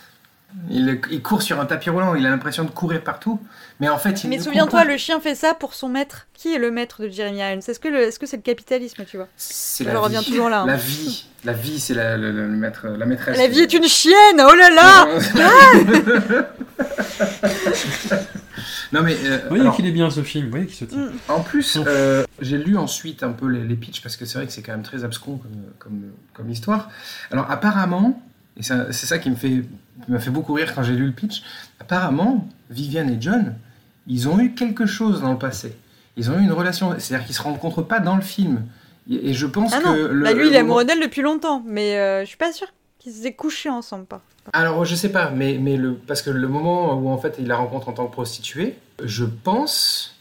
Il, il court sur un tapis roulant, il a l'impression de courir partout, mais en fait, il Mais souviens-toi, le chien fait ça pour son maître. Qui est le maître de Jeremy Irons? Est-ce que le- est-ce que c'est le capitalisme, tu vois? C'est Je la reviens vie. toujours là. hein. La vie, la vie, c'est la, le- le maître, la maîtresse. La vie est une chienne Oh là là non mais, euh, Vous voyez alors, qu'il est bien ce film, vous voyez qu'il se tient. en plus, euh, j'ai lu ensuite un peu les, les pitchs parce que c'est vrai que c'est quand même très abscon comme, comme, comme histoire. Alors apparemment, et c'est ça qui me fait, qui m'a fait beaucoup rire quand j'ai lu le pitch, apparemment, Viviane et John, ils ont eu quelque chose dans le passé. Ils ont eu une relation, c'est-à-dire qu'ils se rencontrent pas dans le film. Et je pense Ah que le, bah lui il est moment- amoureux d'elle depuis longtemps, mais euh, je suis pas sûre qu'ils se soient couchés ensemble. Pas. Alors, je sais pas, mais, mais le, parce que le moment où en fait il la rencontre en tant que prostituée, je pense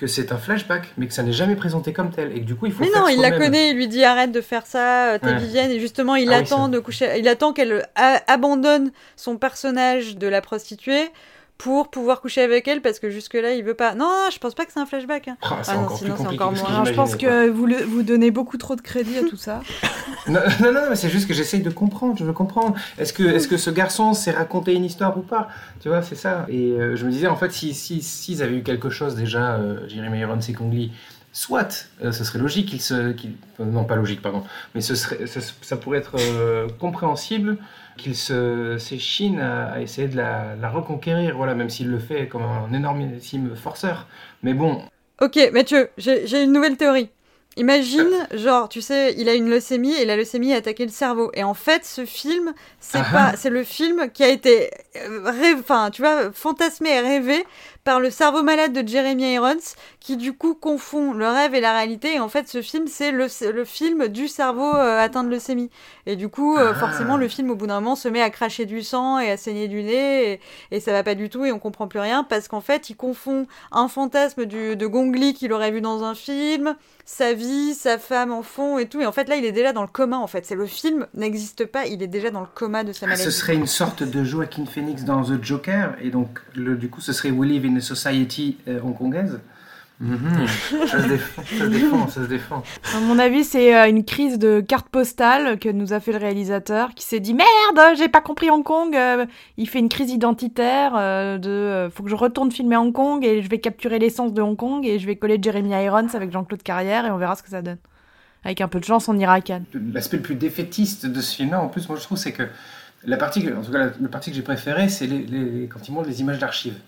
que c'est un flashback, mais que ça n'est jamais présenté comme tel, et que du coup il faut Mais faire non, il la connaît, il lui dit arrête de faire ça, euh, t'es Ouais. Vivienne, et justement il Ah attend de coucher, il attend qu'elle a- abandonne son personnage de la prostituée pour pouvoir coucher avec elle parce que jusque là il veut pas. Non, je pense pas que c'est un flashback. hein. Ah, c'est Ah non, encore sinon plus c'est compliqué encore ce moins. Alors, je pense que vous, le- vous donnez beaucoup trop de crédit à tout ça. Non, non, non, mais c'est juste que j'essaye de comprendre, je veux comprendre. Est-ce que, est-ce que ce garçon s'est raconté une histoire ou pas? Tu vois, c'est ça. Et euh, je me disais, en fait, si, si, s'ils avaient eu quelque chose déjà, euh, Jeremy Irons et Kong Lee, soit, euh, ce serait logique qu'ils se. euh, non, pas logique, pardon. Mais ce serait, ce- ça pourrait être euh, compréhensible qu'ils se s'échinent à, à essayer de la, la reconquérir, voilà, même s'il le fait comme un énormissime forceur. Mais bon, Ok, Mathieu, j'ai une nouvelle théorie. Imagine, genre, tu sais, il a une leucémie et la leucémie a attaqué le cerveau. Et en fait, ce film, c'est Ah pas, ah. c'est le film qui a été, euh, enfin, tu vois, fantasmé et rêvé par le cerveau malade de Jeremy Irons, qui du coup confond le rêve et la réalité. Et en fait, ce film, c'est le, le film du cerveau euh, atteint de leucémie. Et du coup, euh, Ah. forcément, le film, au bout d'un moment, se met à cracher du sang et à saigner du nez, et, et ça va pas du tout, et on comprend plus rien, parce qu'en fait, il confond un fantasme du, de Gong Li qu'il aurait vu dans un film, sa vie, sa femme en fond et tout. Et en fait, là, il est déjà dans le coma, en fait. C'est le film n'existe pas, il est déjà dans le coma de sa Ah, maladie. ce serait une sorte de Joaquin Phoenix dans The Joker, et donc le, du coup ce serait We A Society euh, hongkongaise. Mhm. ça, se défend, ça se défend, ça se défend. À mon avis, c'est euh, une crise de carte postale que nous a fait le réalisateur, qui s'est dit merde, j'ai pas compris Hong Kong. euh, il fait une crise identitaire de faut que je retourne filmer Hong Kong et je vais capturer l'essence de Hong Kong et je vais coller Jeremy Irons avec Jean-Claude Carrière et on verra ce que ça donne. Avec un peu de chance, on ira à Cannes. L'aspect le plus défaitiste de ce film-là, en plus, moi je trouve, c'est que la partie, que- en tout cas, la, partie que j'ai préférée, c'est les, les- quand il montre les images d'archives.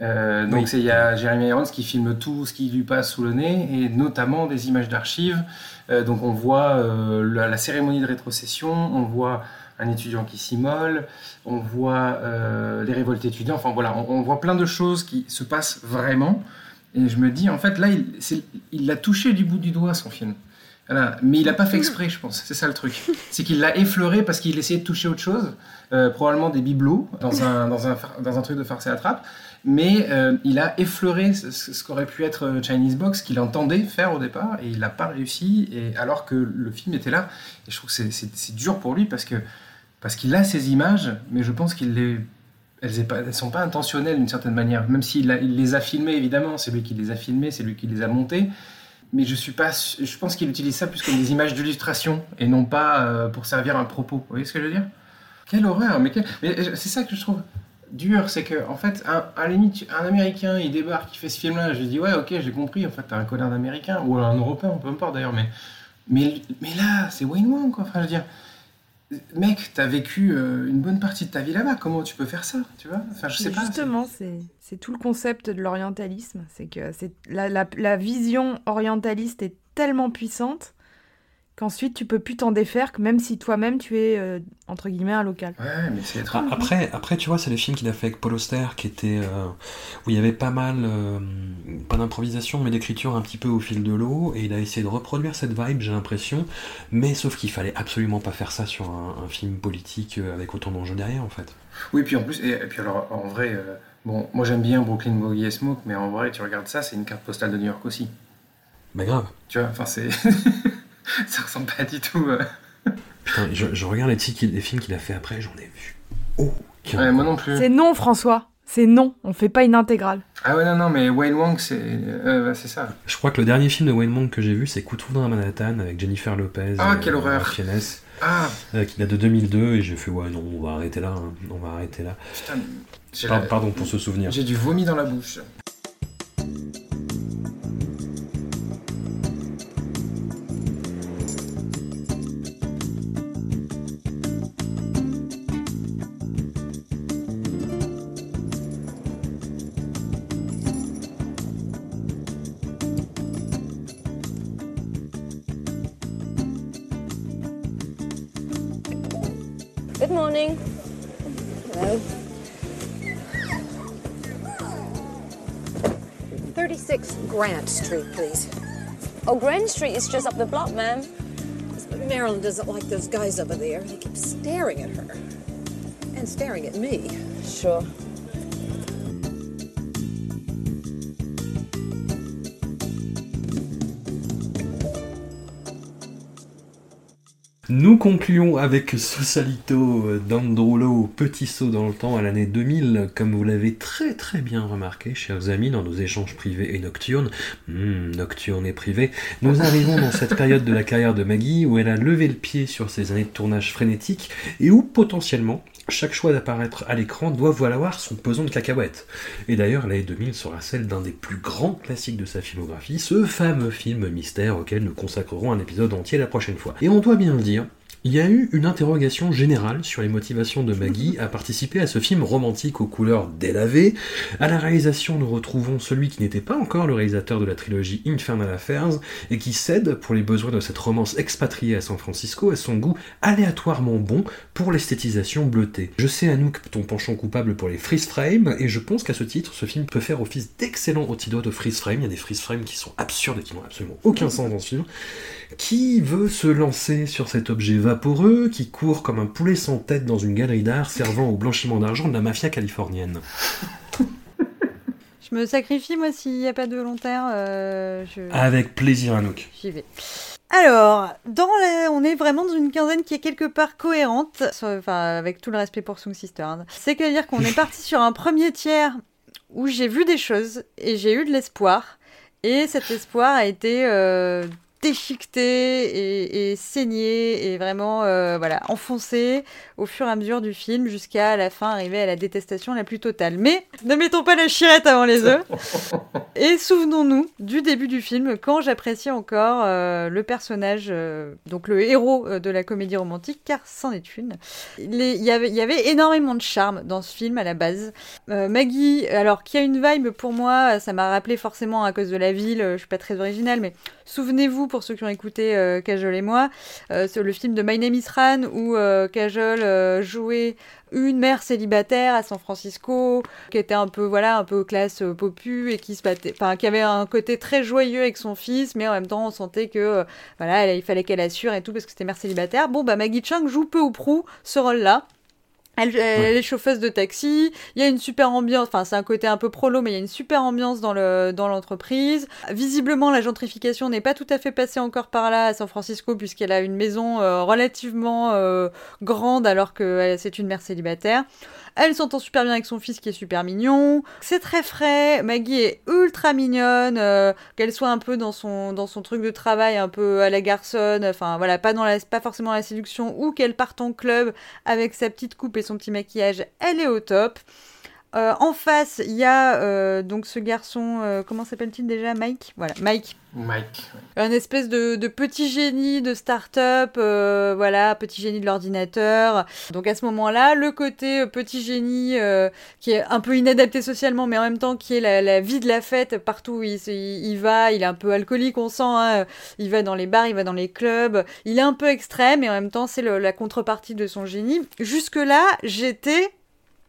Euh, donc Oui. c'est- il y a Jeremy Irons qui filme tout ce qui lui passe sous le nez, et notamment des images d'archives. Euh, donc on voit euh, la, la cérémonie de rétrocession, on voit un étudiant qui s'immole, on voit les révoltes étudiants, enfin voilà, on, on voit plein de choses qui se passent vraiment. Et je me dis, en fait, là, il l'a touché du bout du doigt, son film. Voilà. Mais il n'a pas fait exprès, je pense. C'est ça le truc. C'est qu'il l'a effleuré parce qu'il essayait de toucher autre chose, probablement des bibelots, dans un, dans, un, dans un truc de farce et attrape. Mais euh, il a effleuré ce, qu'aurait pu être euh, Chinese Box, qu'il entendait faire au départ, et il n'a pas réussi, et, alors que le film était là. Et je trouve que c'est- dur pour lui parce que parce qu'il a ces images, mais je pense qu'il les elles ne sont pas intentionnelles d'une certaine manière. Même s'il il les a filmées, évidemment, c'est lui qui les a filmées, c'est lui qui les a montées. Mais je suis pas, je pense qu'il utilise ça plus comme des images d'illustration et non pas euh, pour servir un propos. Vous voyez ce que je veux dire? Quelle horreur mais c'est ça que je trouve dur, c'est que en fait, un, à la limite, un Américain, il débarque, il fait ce film-là, je lui dis ouais, ok, j'ai compris. En fait, t'es un connard d'Américain ou un Européen, peu importe d'ailleurs. Mais, mais, mais là, c'est Wayne Wong, quoi. Enfin, je veux dire. Mec, t'as vécu euh, une bonne partie de ta vie là-bas, comment tu peux faire ça, tu vois? Enfin, je sais pas. Justement, c'est c'est tout le concept de l'orientalisme. C'est que c'est la, la, la vision orientaliste est tellement puissante qu'ensuite tu peux plus t'en défaire, que même si toi-même tu es euh, entre guillemets un local. Ouais, mais c'est Ah, après, après, tu vois, c'est les films qu'il a fait avec Paul Auster, qui étaient euh, où il y avait pas mal, euh, pas d'improvisation, mais d'écriture un petit peu au fil de l'eau, et il a essayé de reproduire cette vibe, j'ai l'impression, mais sauf qu'il fallait absolument pas faire ça sur un, un film politique avec autant d'enjeux derrière, en fait. Oui, puis en plus, et, et puis alors en vrai, euh, bon, moi j'aime bien Brooklyn Boogie et Smoke, mais en vrai, tu regardes ça, c'est une carte postale de New York aussi. Bah grave. Tu vois, enfin c'est. ça ressemble pas du tout. euh. Putain, je, je regarde les, films qu'il a fait après, j'en ai vu aucun. Ouais, moi non plus. C'est non, François. C'est non. On fait pas une intégrale. Ah ouais, non, non, mais Wayne Wong, c'est euh, c'est ça. Je crois que le dernier film de Wayne Wong que j'ai vu, c'est Coup de foudre à Manhattan avec Jennifer Lopez. Ah, quelle horreur. Ralph Fiennes, Ah. euh, qui date de 2002, et j'ai fait, ouais, non, on va arrêter là, hein, on va arrêter là. Putain, j'ai Par- la- Pardon pour ce souvenir. J'ai du vomi dans la bouche. Good morning. Hello. 36 Grant Street, please. Oh, Grant Street is just up the block, ma'am. Marilyn doesn't like those guys over there. They keep staring at her. And staring at me. Sure. Nous concluons avec Sausalito euh, d'Androlo, Petit saut dans le temps à l'année 2000, comme vous l'avez très très bien remarqué, chers amis, dans nos échanges privés et nocturnes. Hmm, nocturnes et privés. Nous arrivons dans cette période de la carrière de Maggie où elle a levé le pied sur ses années de tournage frénétique et où potentiellement chaque choix d'apparaître à l'écran doit valoir son pesant de cacahuètes. Et d'ailleurs, l'année 2000 sera celle d'un des plus grands classiques de sa filmographie, ce fameux film mystère auquel nous consacrerons un épisode entier la prochaine fois. Et on doit bien le dire, il y a eu une interrogation générale sur les motivations de Maggie à participer à ce film romantique aux couleurs délavées. À la réalisation, nous retrouvons celui qui n'était pas encore le réalisateur de la trilogie Infernal Affairs et qui cède, pour les besoins de cette romance expatriée à San Francisco, à son goût aléatoirement bon pour l'esthétisation bleutée. Je sais, Anouk, ton penchant coupable pour les freeze frames, et je pense qu'à ce titre, ce film peut faire office d'excellent antidote de freeze frame. Il y a des freeze frames qui sont absurdes et qui n'ont absolument aucun sens dans ce film. Qui veut se lancer sur cet objet vaporeux qui court comme un poulet sans tête dans une galerie d'art servant au blanchiment d'argent de la mafia californienne? Je me sacrifie, moi, s'il n'y a pas de volontaire. euh, je... Avec plaisir, Anouk. J'y vais. Alors, dans la- on est vraiment dans une quinzaine qui est quelque part cohérente, enfin, avec tout le respect pour Song Sister. C'est-à-dire qu'on est parti sur un premier tiers où j'ai vu des choses et j'ai eu de l'espoir. Et cet espoir a été euh, déchiqueté et, et saigné et vraiment euh, voilà, enfoncé au fur et à mesure du film jusqu'à la fin arriver à la détestation la plus totale. Mais ne mettons pas la chirette avant les œufs. Et souvenons-nous du début du film, quand j'appréciais encore euh, le personnage, euh, donc le héros de la comédie romantique, car c'en est une. Les- Il y avait- il y avait énormément de charme dans ce film à la base. Maggie, alors qui a une vibe pour moi, ça m'a rappelé forcément à cause de la ville, je suis pas très originale, mais souvenez-vous pour ceux qui ont écouté euh, Kajol et moi, euh, le film de My Name is Ran où euh, Kajol euh, jouait une mère célibataire à San Francisco qui était un peu voilà un peu classe popu et qui se battait qui avait un côté très joyeux avec son fils mais en même temps on sentait que voilà il fallait qu'elle assure et tout parce que c'était mère célibataire. Bon bah Maggie Chung joue peu ou prou ce rôle là elle, elle est chauffeuse de taxi. Il y a une super ambiance. Enfin, c'est un côté un peu prolo, mais il y a une super ambiance dans le dans l'entreprise. Visiblement, la gentrification n'est pas tout à fait passée encore par là à San Francisco, puisqu'elle a une maison euh, relativement euh, grande, alors que euh, c'est une mère célibataire. Elle s'entend super bien avec son fils qui est super mignon. C'est très frais. Maggie est ultra mignonne. euh, Qu'elle soit un peu dans son, dans son truc de travail, un peu à la garçonne. Enfin voilà, pas, dans la, pas forcément la séduction. Ou qu'elle parte en club avec sa petite coupe et son petit maquillage. Elle est au top. Euh, en face, il y a euh, donc ce garçon, euh, comment s'appelle-t-il déjà? Mike? Voilà, Mike. Mike. Un espèce de, de petit génie de start-up, voilà, petit génie de l'ordinateur. Donc à ce moment-là, le côté petit génie qui est un peu inadapté socialement, mais en même temps qui est la, la vie de la fête partout où il, il, il va. Il est un peu alcoolique, on sent. hein. Il va dans les bars, il va dans les clubs. Il est un peu extrême, et en même temps, c'est la contrepartie de son génie. Jusque-là, j'étais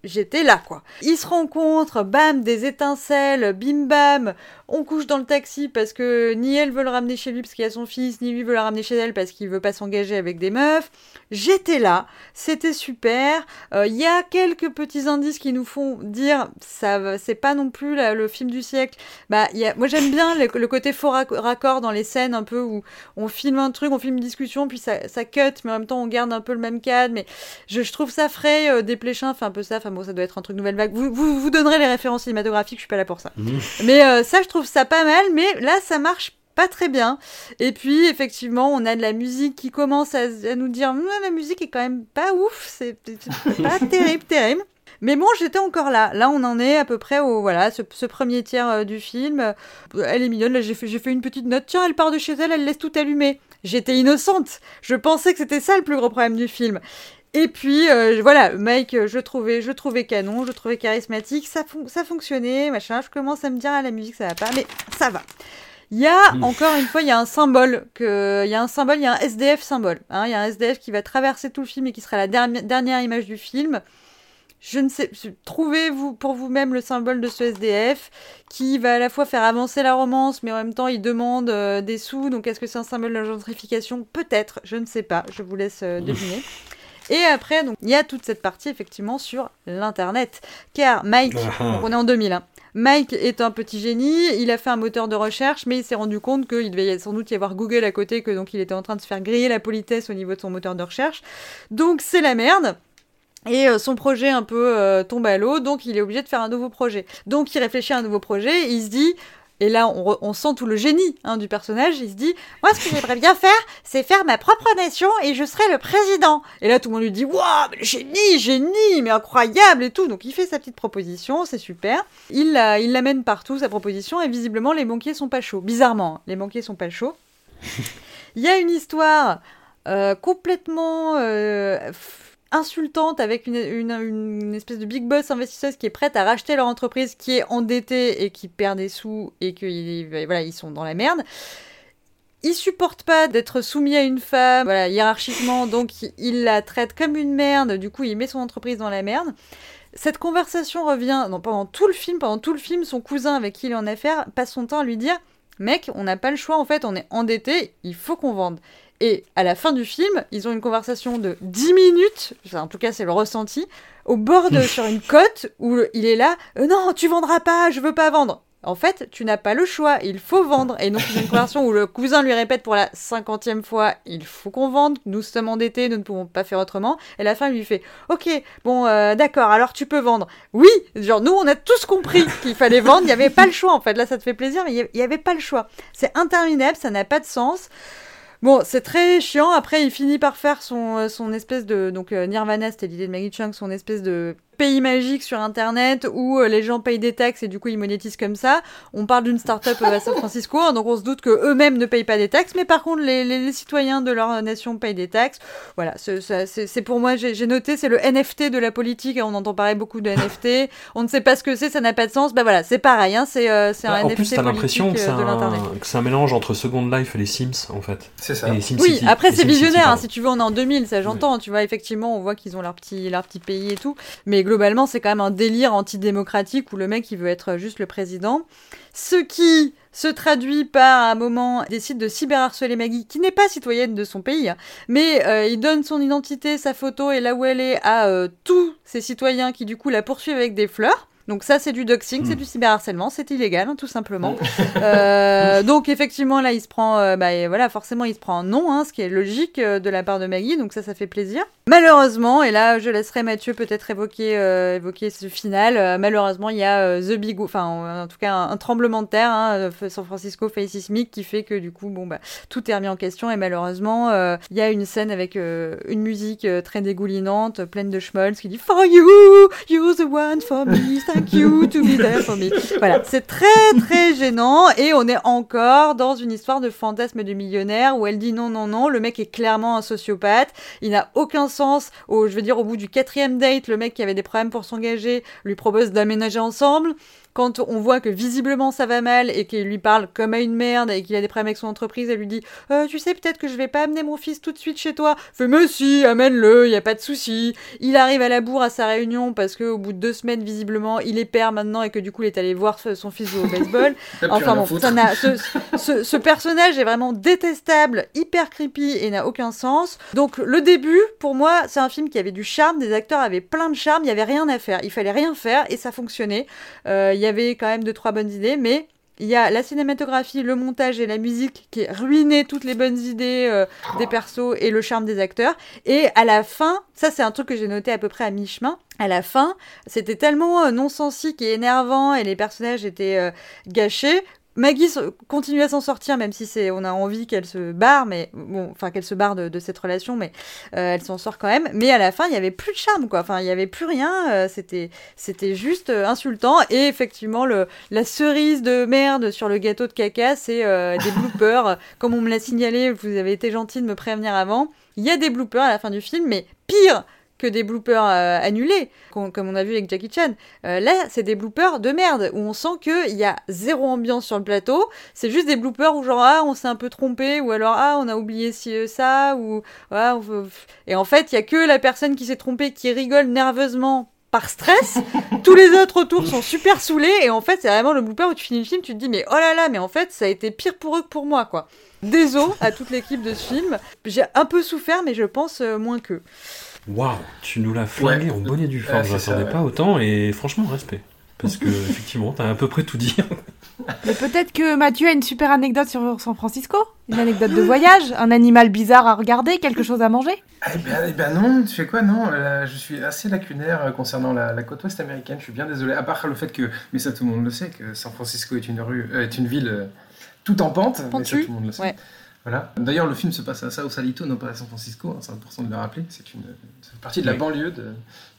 j'étais là quoi. Ils se rencontrent, bam, des étincelles, bim bam, on couche dans le taxi parce que ni elle veut le ramener chez lui parce qu'il a son fils, ni lui veut la ramener chez elle parce qu'il veut pas s'engager avec des meufs. J'étais là, c'était super. Euh, Il y a quelques petits indices qui nous font dire ça, c'est pas non plus le film du siècle. Bah, moi j'aime bien le, côté faux rac- raccord dans les scènes un peu où on filme un truc, on filme une discussion, puis ça, ça cut, mais en même temps on garde un peu le même cadre. Mais je, trouve ça frais, euh, Desplechin fait un peu ça. Enfin bon, ça doit être un truc nouvelle vague. Vous, vous, vous donnerez les références cinématographiques, je suis pas là pour ça. Mais euh, ça, je trouve ça pas mal, mais là, ça marche pas très bien. Et puis, effectivement, on a de la musique qui commence à, à nous dire la musique est quand même pas ouf, c'est pas terrible, terrible. Mais bon, j'étais encore là. Là, on en est à peu près au voilà, ce, ce premier tiers euh, du film. Elle est mignonne. Là, j'ai fait, fait une petite note. Tiens, elle part de chez elle, elle laisse tout allumer. J'étais innocente. Je pensais que c'était ça le plus gros problème du film. Et puis euh, voilà, Mike, euh, je trouvais, je trouvais canon, je trouvais charismatique, ça, fon- ça fonctionnait, machin. Je commence à me dire à la musique ça va pas, mais ça va. Il y a Mm. encore une fois, il y a un symbole que, il y a un symbole, il y a un SDF symbole. hein. il y a un SDF qui va traverser tout le film et qui sera la derni- dernière image du film. Je ne sais, trouvez-vous pour vous-même le symbole de ce SDF qui va à la fois faire avancer la romance, mais en même temps il demande euh, des sous. Donc est-ce que c'est un symbole de la gentrification? Peut-être, je ne sais pas. Je vous laisse euh, deviner. Et après, donc, il y a toute cette partie effectivement sur l'internet. Car Mike, Ah. donc on est en 2000, hein. Mike est un petit génie, il a fait un moteur de recherche, mais il s'est rendu compte qu'il devait sans doute y avoir Google à côté, que donc il était en train de se faire griller la politesse au niveau de son moteur de recherche. Donc c'est la merde. Et euh, son projet un peu euh, tombe à l'eau, donc il est obligé de faire un nouveau projet. Donc il réfléchit à un nouveau projet, et il se dit, et là on, re- on sent tout le génie hein, du personnage, il se dit, moi ce que j'aimerais bien faire, c'est faire ma propre nation et je serai le président. Et là tout le monde lui dit, waouh, mais génie, génie, mais incroyable et tout. Donc il fait sa petite proposition, c'est super. Il il l'amène partout sa proposition et visiblement les banquiers sont pas chauds. Bizarrement, hein, les banquiers sont pas chauds. Il y a une histoire euh, complètement euh, insultante avec une, espèce de big boss investisseuse qui est prête à racheter leur entreprise, qui est endettée et qui perd des sous et qu'ils voilà, ils sont dans la merde. Il supporte pas d'être soumis à une femme, voilà, hiérarchiquement, donc il la traite comme une merde, du coup il met son entreprise dans la merde. Cette conversation revient non, pendant tout le film, pendant tout le film, son cousin avec qui il est en affaire passe son temps à lui dire Mec, on n'a pas le choix, en fait, on est endetté, il faut qu'on vende. Et à la fin du film, ils ont une conversation de 10 minutes, en tout cas c'est le ressenti, au bord de sur une côte où il est là, euh, non, tu vendras pas, je veux pas vendre. En fait, tu n'as pas le choix, il faut vendre. Et donc, c'est une conversation où le cousin lui répète pour la cinquantième fois, il faut qu'on vende, nous sommes endettés, nous ne pouvons pas faire autrement. Et la femme lui fait, ok, bon, euh, d'accord, alors tu peux vendre. Oui, genre, nous, on a tous compris qu'il fallait vendre, il n'y avait pas le choix, en fait. Là, ça te fait plaisir, mais il n'y avait pas le choix. C'est interminable, ça n'a pas de sens. Bon, c'est très chiant. Après, il finit par faire son, euh, espèce de. Donc, euh, Nirvana, c'était l'idée de Maggie Chung, son espèce de pays magique sur internet où euh, les gens payent des taxes et du coup ils monétisent comme ça. On parle d'une start-up euh, à San Francisco, hein, donc on se doute que eux-mêmes ne payent pas des taxes, mais par contre les, les, citoyens de leur nation payent des taxes. Voilà, c'est pour moi, j'ai noté, c'est le NFT de la politique, on entend parler beaucoup de NFT, on ne sait pas ce que c'est, ça n'a pas de sens. Bah voilà, c'est pareil, hein, c'est euh, bah, un en NFT plus, t'as l'impression que c'est un, un, mélange entre Second Life et les Sims en fait. C'est ça. Et oui, City, après c'est City, visionnaire, hein, si tu veux, on est en 2000, ça j'entends, tu vois, effectivement, on voit qu'ils ont leur petit, leur petit pays et tout, mais globalement c'est quand même un délire antidémocratique où le mec il veut être juste le président. Ce qui se traduit par un moment décide de cyberharceler Maggie qui n'est pas citoyenne de son pays, mais euh, il donne son identité, sa photo et là où elle est à euh, tous ses citoyens qui du coup la poursuivent avec des fleurs. Donc ça c'est du doxing, c'est du cyberharcèlement, c'est illégal hein, tout simplement. Euh, donc effectivement là il se prend, euh, bah, et voilà forcément il se prend un nom, hein, ce qui est logique euh, de la part de Maggie, donc ça ça fait plaisir. Malheureusement, et là je laisserai Mathieu peut-être évoquer, évoquer ce final, malheureusement il y a The Big, enfin en tout cas un, un tremblement de terre, hein, San Francisco fait sismique qui fait que du coup bon bah tout est remis en question et malheureusement il y a une scène avec une musique très dégoulinante, pleine de schmolz qui dit For you, you're the one for me, you to be there for me. Voilà, c'est très très gênant et on est encore dans une histoire de fantasme du millionnaire où elle dit non non non, le mec est clairement un sociopathe, il n'a aucun sens. Au, je veux dire au bout du quatrième date, le mec qui avait des problèmes pour s'engager lui propose d'aménager ensemble quand on voit que visiblement ça va mal et qu'il lui parle comme à une merde et qu'il a des problèmes avec son entreprise, elle lui dit euh, Tu sais, peut-être que je vais pas amener mon fils tout de suite chez toi. Fais, mais si, amène-le, y a pas de souci. Il arrive à la bourre à sa réunion parce que au bout de deux semaines, visiblement, il est père maintenant et que du coup, il est allé voir son fils au baseball. Enfin bon, ça n'a, ce, ce, ce personnage est vraiment détestable, hyper creepy et n'a aucun sens. Donc, le début, pour moi, c'est un film qui avait du charme, des acteurs avaient plein de charme, il y avait rien à faire. Il fallait rien faire et ça fonctionnait. Euh, Il y avait quand même deux, trois bonnes idées, mais il y a la cinématographie, le montage et la musique qui ruinaient toutes les bonnes idées euh, des persos et le charme des acteurs. Et à la fin, ça c'est un truc que j'ai noté à peu près à mi-chemin, à la fin, c'était tellement euh, non-sensique et énervant et les personnages étaient euh, gâchés Maggie continue à s'en sortir, même si c'est, on a envie qu'elle se barre, mais bon, enfin qu'elle se barre de, de cette relation, mais euh, elle s'en sort quand même. Mais à la fin, il y avait plus de charme, quoi. Enfin, il y avait plus rien. euh, c'était, c'était juste euh, insultant. Et effectivement, le, la cerise de merde sur le gâteau de caca, c'est des bloopers. Comme on me l'a signalé, vous avez été gentil de me prévenir avant. Il y a des bloopers à la fin du film, mais pire que des bloopers euh, annulés, com- comme on a vu avec Jackie Chan. Euh, là, c'est des bloopers de merde, où on sent qu'il y a zéro ambiance sur le plateau. C'est juste des bloopers où genre, ah, on s'est un peu trompé, ou alors, ah, on a oublié ci, euh, ça, ou... ah, on Et en fait, il y a que la personne qui s'est trompée qui rigole nerveusement par stress. Tous les autres autour sont super saoulés, et en fait, c'est vraiment le blooper où tu finis le film, tu te dis, mais oh là là, mais en fait, ça a été pire pour eux que pour moi, quoi. Désolé à toute l'équipe de ce film. J'ai un peu souffert, mais je pense moins qu'eux. Waouh, tu nous l'as flingué Ouais. en bonne et due Ouais, forme. Je m'attendais ouais. pas autant et franchement, respect. Parce que, effectivement, t'as à peu près tout dit. Mais peut-être que Mathieu a une super anecdote sur San Francisco Une anecdote de voyage Un animal bizarre à regarder Quelque chose à manger Eh ben, eh ben non, tu fais quoi? Non, euh, je suis assez lacunaire euh, concernant la, la côte ouest américaine. Je suis bien désolé. À part le fait que, mais ça tout le monde le sait, que San Francisco est une rue, euh, est une ville euh, tout en pente. Mais ça tout le monde le sait. Ouais. Voilà. D'ailleurs, le film se passe à ça au Salito, non pas à San Francisco. hein, c'est important de le rappeler. C'est une, partie de la Oui. banlieue de,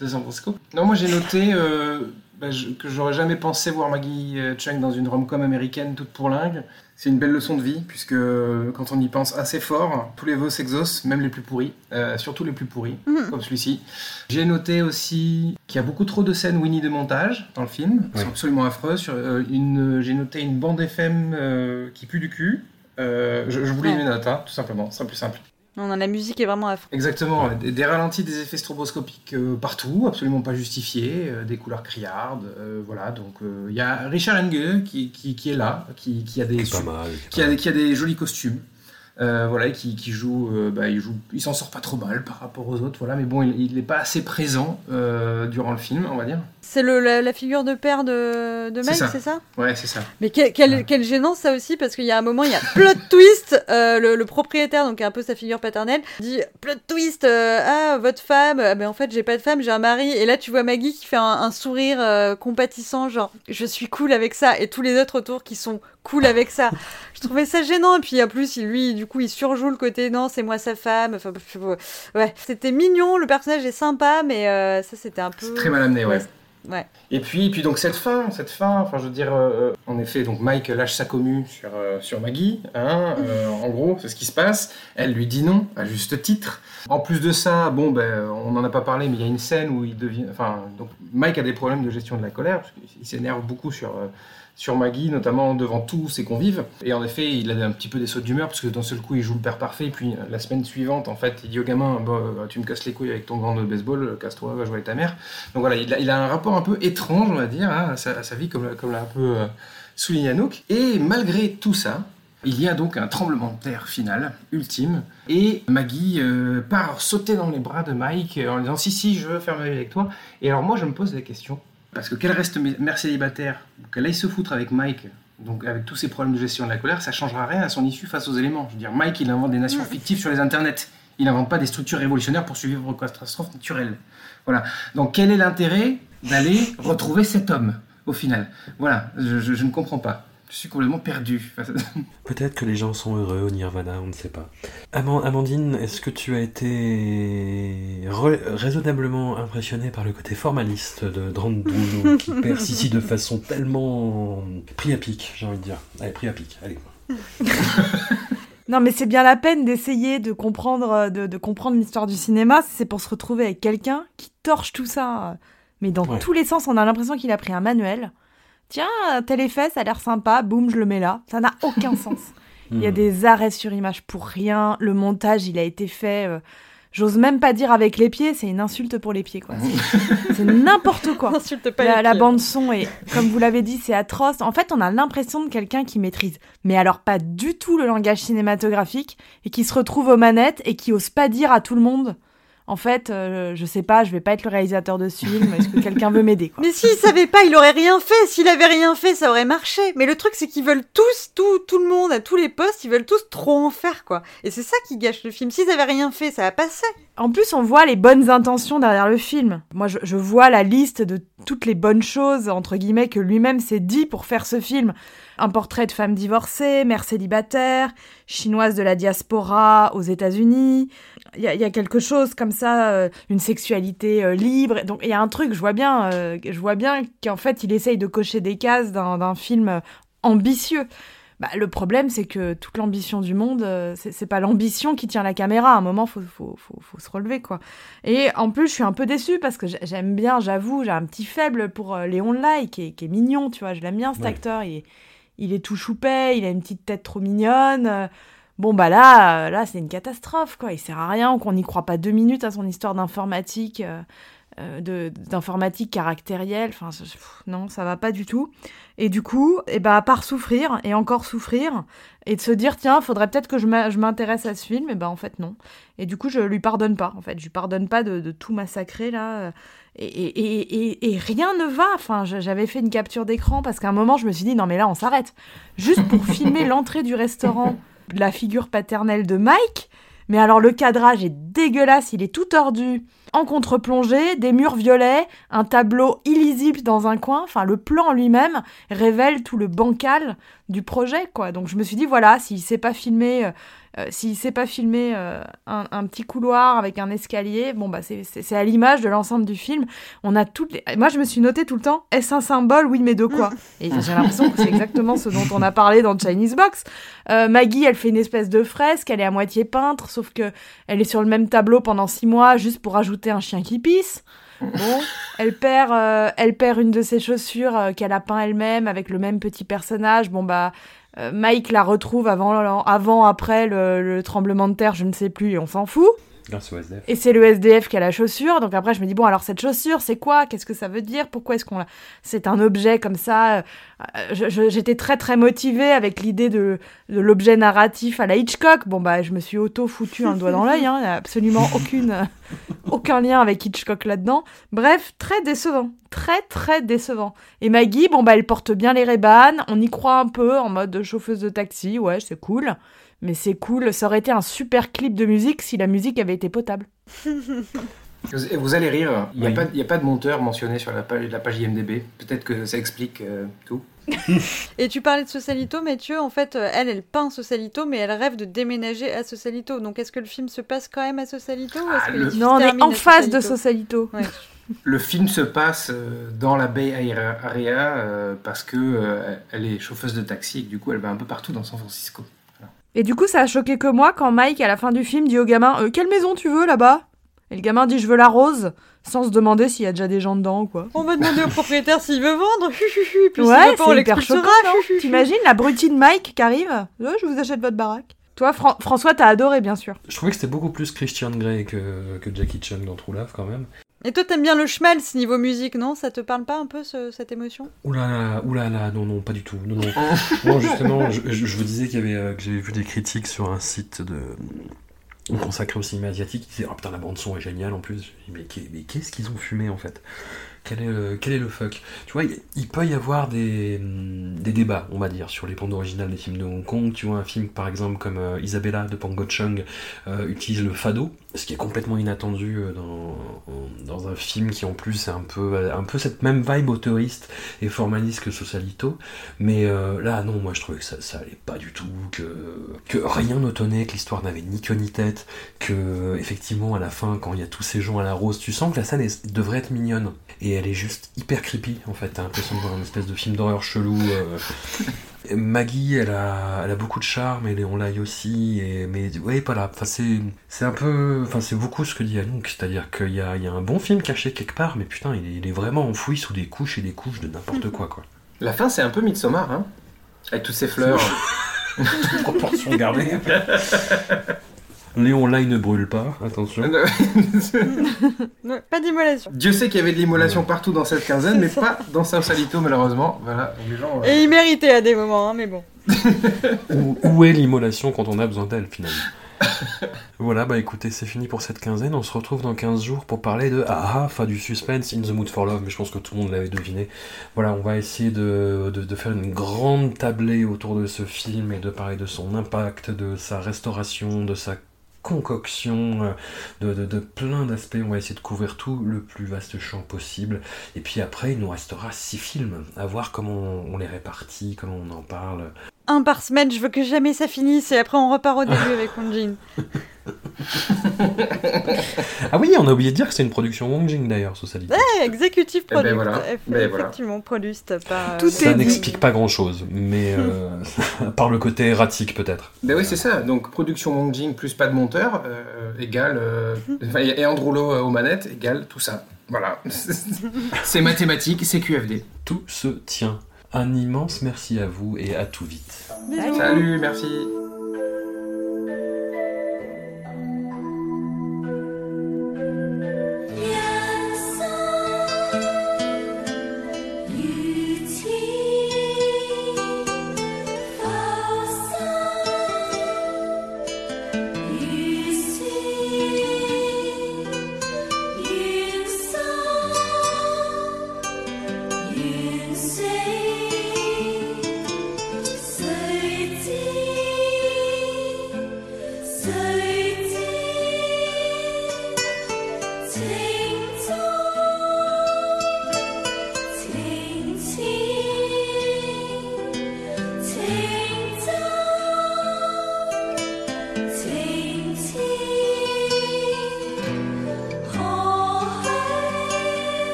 de San Francisco. Non, moi j'ai noté euh, bah, je- que j'aurais jamais pensé voir Maggie euh, Chung dans une rom-com américaine toute pour lingue. C'est une belle leçon de vie, puisque euh, quand on y pense assez fort, tous les vœux s'exaucent, même les plus pourris, euh, surtout les plus pourris, Mhm. comme celui-ci. J'ai noté aussi qu'il y a beaucoup trop de scènes Winnie de montage dans le film, Ouais. c'est absolument affreux. Sur, euh, j'ai noté une bande FM euh, qui pue du cul. Euh, je, je vous lis Ouais. mes notes, hein, tout simplement, c'est plus simple. Non, non, la musique est vraiment affreuse. Exactement, des, des ralentis, des effets stroboscopiques euh, partout, absolument pas justifiés, euh, des couleurs criardes, euh, voilà. Donc euh, il y a Richard Enge qui, qui, qui est là, qui, qui a des Pas su- mal. qui a, qui a des jolis costumes. Euh, voilà, qui, qui joue, euh, bah, il joue, il s'en sort pas trop mal par rapport aux autres, voilà, mais bon, il n'est pas assez présent euh, durant le film, on va dire. C'est la, la figure de père de, de C'est Mike, ça. c'est ça? Ouais, c'est ça. Mais quel, quel, quel gênance ça aussi, parce qu'il y a un moment, il y a plot twist, euh, le, le propriétaire, donc un peu sa figure paternelle, dit plot twist, euh, ah, votre femme, ah, ben en fait, j'ai pas de femme, j'ai un mari, et là, tu vois Maggie qui fait un, un sourire euh, compatissant, genre, je suis cool avec ça, et tous les autres autour qui sont cool avec ça. Je trouvais ça gênant, et puis en plus, lui, du coup, il surjoue le côté, non, c'est moi sa femme, enfin, ouais, c'était mignon, le personnage est sympa, mais euh, ça, c'était un peu... Très mal amené, ouais. Ouais. Et puis, et puis donc cette fin, cette fin, enfin je veux dire, euh, en effet, donc Mike lâche sa commu sur, euh, sur Maggie, hein, euh, en gros, c'est ce qui se passe. Elle lui dit non, à juste titre. En plus de ça, bon, ben, on n'en a pas parlé, mais il y a une scène où il devient, enfin, donc Mike a des problèmes de gestion de la colère, parce qu'il s'énerve beaucoup sur, euh, sur Maggie, notamment devant tous ses convives. Et en effet, il a un petit peu des sautes d'humeur, parce que d'un seul coup, il joue le père parfait, puis euh, la semaine suivante, en fait, il dit au gamin, euh, tu me casses les couilles avec ton gant de baseball, euh, casse-toi, va jouer avec ta mère. Donc voilà, il a, un rapport un peu étrange, on va dire, hein, à, sa, vie, comme, comme l'a un peu euh, souligné Anouk. Et malgré tout ça, il y a donc un tremblement de terre final, ultime, et Maggie part sauter dans les bras de Mike en lui disant si si je veux faire ma vie avec toi. Et alors moi je me pose la question parce que qu'elle reste mère célibataire, qu'elle aille se foutre avec Mike, donc avec tous ses problèmes de gestion de la colère, ça changera rien à son issue face aux éléments. Je veux dire Mike il invente des nations fictives sur les internets, il n'invente pas des structures révolutionnaires pour survivre aux catastrophes naturelles. Voilà. Donc quel est l'intérêt d'aller retrouver cet homme au final? Voilà, je, je- je ne comprends pas. Je suis complètement perdu. Peut-être que les gens sont heureux au Nirvana, on ne sait pas. Aman- Amandine, est-ce que tu as été raisonnablement impressionnée par le côté formaliste de Drandouno qui perce ici de façon tellement pris à pic, j'ai envie de dire? Allez, pris à pic, allez. Non, mais c'est bien la peine d'essayer de comprendre, euh, de, de comprendre l'histoire du cinéma. C'est pour se retrouver avec quelqu'un qui torche tout ça. Mais dans Ouais. tous les sens, on a l'impression qu'il a pris un manuel. Tiens, tel effet, ça a l'air sympa. Boum, je le mets là. Ça n'a aucun sens. Il y a Hmm. des arrêts sur image pour rien. Le montage, il a été fait. euh, J'ose même pas dire avec les pieds, c'est une insulte pour les pieds, quoi. C'est- C'est n'importe quoi. Insulte pas la, les la pieds. bande son est, comme vous l'avez dit, c'est atroce. En fait, on a l'impression de quelqu'un qui maîtrise, mais alors pas du tout le langage cinématographique et qui se retrouve aux manettes et qui ose pas dire à tout le monde. En fait, euh, je sais pas, je vais pas être le réalisateur de ce film. Est-ce que quelqu'un veut m'aider quoi Mais s'il savait pas, il aurait rien fait. S'il avait rien fait, ça aurait marché. Mais le truc, c'est qu'ils veulent tous, tout, tout le monde, à tous les postes, ils veulent tous trop en faire, quoi. Et c'est ça qui gâche le film. S'ils avaient rien fait, ça va passer. En plus, on voit les bonnes intentions derrière le film. Moi, je, je vois la liste de toutes les bonnes choses, entre guillemets, que lui-même s'est dit pour faire ce film. Un portrait de femme divorcée, mère célibataire, chinoise de la diaspora aux États-Unis. Il y, a- il y a quelque chose comme ça, euh, une sexualité euh, libre. Donc, il y a un truc, je vois bien, euh, je vois bien qu'en fait, il essaye de cocher des cases d'un film ambitieux. Bah, le problème, c'est que toute l'ambition du monde, c'est pas l'ambition qui tient la caméra. À un moment, faut, faut, faut, faut se relever, quoi. Et en plus, je suis un peu déçue parce que j'ai- j'aime bien, j'avoue, j'ai un petit faible pour Léon Lai, qui est, qui est mignon, tu vois. Je l'aime bien, cet Ouais. acteur. Il est, il est tout choupet, il a une petite tête trop mignonne. Bon, bah là, euh, là c'est une catastrophe, quoi. Il sert à rien qu'on n'y croit pas deux minutes à son histoire d'informatique. euh, euh, d'informatique caractérielle, enfin non, ça va pas du tout. Et du coup, et ben à part souffrir et encore souffrir et de se dire tiens, faudrait peut-être que je m'intéresse à ce film, et ben en fait non. Et du coup, je lui pardonne pas. En fait, je lui pardonne pas de, de tout massacrer là. Et, et, et, et, rien ne va. Enfin, j'avais fait une capture d'écran parce qu'à un moment, je me suis dit non mais là, on s'arrête. Juste pour filmer l'entrée du restaurant, la figure paternelle de Mike. Mais alors le cadrage est dégueulasse, il est tout tordu. En contre-plongée, des murs violets, un tableau illisible dans un coin, enfin le plan lui-même révèle tout le bancal du projet quoi. Donc je me suis dit voilà, s'il sait pas filmer euh, s'il sait pas filmer euh, un, un petit couloir avec un escalier, bon bah c'est- à l'image de l'ensemble du film. On a toutes les... Moi je me suis noté tout le temps, est-ce un symbole Oui mais de quoi? Et j'ai l'impression que c'est exactement ce dont on a parlé dans Chinese Box. Euh, Maggie, elle fait une espèce de fresque, elle est à moitié peintre, sauf que elle est sur le même tableau pendant six mois juste pour ajouter un chien qui pisse. Bon, elle perd, euh, elle perd une de ses chaussures euh, qu'elle a peint elle-même avec le même petit personnage. Bon bah, Mike la retrouve avant, avant, après le, le tremblement de terre, je ne sais plus, et on s'en fout. Et c'est le SDF qui a la chaussure. Donc après, je me dis, bon, alors cette chaussure, c'est quoi? Qu'est-ce que ça veut dire? Pourquoi est-ce qu'on l'a C'est un objet comme ça? Euh, J'étais très, très motivée avec l'idée de, l'objet narratif à la Hitchcock. Bon, bah, je me suis auto-foutu un doigt dans l'œil. hein. Il n'y a absolument aucune, euh, aucun lien avec Hitchcock là-dedans. Bref, très décevant. Très, très décevant. Et Maggie, bon, bah, elle porte bien les rébanes. On y croit un peu en mode chauffeuse de taxi. Ouais, c'est cool. Mais c'est cool. Ça aurait été un super clip de musique si la musique avait été potable. Vous, allez rire, il n'y a, pas- il y a pas de monteur mentionné sur la page, la page IMDB. Peut-être que ça explique euh, tout. Et tu parlais de Sausalito, Mathieu. En fait, euh, elle, elle peint Sausalito, mais elle rêve de déménager à Sausalito. Donc, est-ce que le film se passe quand même à ou est-ce Ah, que le- les Non, on est en face de Sausalito. Ouais. Le film se passe euh, dans la Bay Area parce que elle est chauffeuse de taxi et que du coup elle va un peu partout dans San Francisco. Et du coup, ça a choqué que moi quand Mike, à la fin du film, dit au gamin Euh, Quelle maison tu veux là-bas? Et le gamin dit Je veux la rose, sans se demander s'il y a déjà des gens dedans ou quoi. On va demander au propriétaire s'il veut vendre. Puis ouais, veut pas, on c'est hyper l'expulsera. T'imagines la brutine Mike qui arrive Euh, Je vous achète votre baraque. Toi, Fran- François, t'as adoré, bien sûr. Je trouvais que c'était beaucoup plus Christian Grey que, que Jackie Chan dans True Love quand même. Et toi, t'aimes bien le schmaltz niveau musique, non? Ça te parle pas un peu, ce- cette émotion? Oulala, oulala, non, non, pas du tout. Non, justement, je, vous disais qu'il y avait, euh, que j'avais vu des critiques sur un site de consacré au cinéma asiatique qui disaient Oh putain, la bande-son est géniale en plus. Mais qu'est-ce qu'ils ont fumé en fait? Quel est, le, fuck Tu vois, il, peut y avoir des, des débats, on va dire, sur les bandes originales des films de Hong Kong. Tu vois, un film par exemple comme euh, Isabella de Pango Chung euh, utilise le fado, ce qui est complètement inattendu euh, dans, dans un film qui en plus est un peu, un peu cette même vibe autoriste et formaliste que Socialito. Mais là, non, moi je trouvais que ça, ça allait pas du tout, que, que rien ne tenait, que l'histoire n'avait ni queue ni tête, que effectivement à la fin, quand il y a tous ces gens à la rose, tu sens que la scène devrait être mignonne. Et elle est juste hyper creepy en fait, t'as l'impression de voir une espèce de film d'horreur chelou. euh. Maggie, elle a, elle a beaucoup de charme, et Léon Lai aussi, et, mais ouais, voilà, enfin, c'est, c'est un peu, enfin, c'est beaucoup ce que dit Anouk, c'est-à-dire qu'il y a, il y a un bon film caché quelque part, mais putain, il est, il est vraiment enfoui sous des couches et des couches de n'importe quoi, quoi. La fin c'est un peu Midsommar, hein avec toutes ces fleurs. Proportion gardée. Léon Lai ne brûle pas, attention. Ouais, Pas d'immolation. Dieu sait qu'il y avait de l'immolation partout dans cette quinzaine, mais pas dans Sausalito malheureusement. Voilà, les gens. euh, Et il méritait à des moments, hein, mais bon. Où, où est l'immolation quand on a besoin d'elle finalement? Voilà, bah écoutez, c'est fini pour cette quinzaine. On se retrouve dans 15 jours pour parler de Ah ah, enfin du suspense, In the Mood for Love, mais je pense que tout le monde l'avait deviné. Voilà, on va essayer de, de, de faire une grande tablée autour de ce film et de parler de son impact, de sa restauration, de sa concoction, euh, de, plein d'aspects. On va essayer de couvrir tout le plus vaste champ possible. Et puis après, il nous restera six films, à voir comment on les répartit, comment on en parle. Un par semaine, je veux que jamais ça finisse, et après on repart au début avec Wong Jin. Ah oui, on a oublié de dire que c'est une production Wong Jing d'ailleurs, Sociality. Eh, executive Eh ben product. voilà. Ben voilà. Effectivement, produced par... euh, Ça n'explique pas grand chose, mais euh, par le côté erratique peut-être. Ben oui, c'est ça. Donc, production Wong Jing plus pas de monteur euh, égale. euh, et Andrew Lowe euh, aux manettes égale tout ça. Voilà. c'est mathématique, c'est QFD. Tout se tient. Un immense merci à vous et à tout vite. Salut, merci.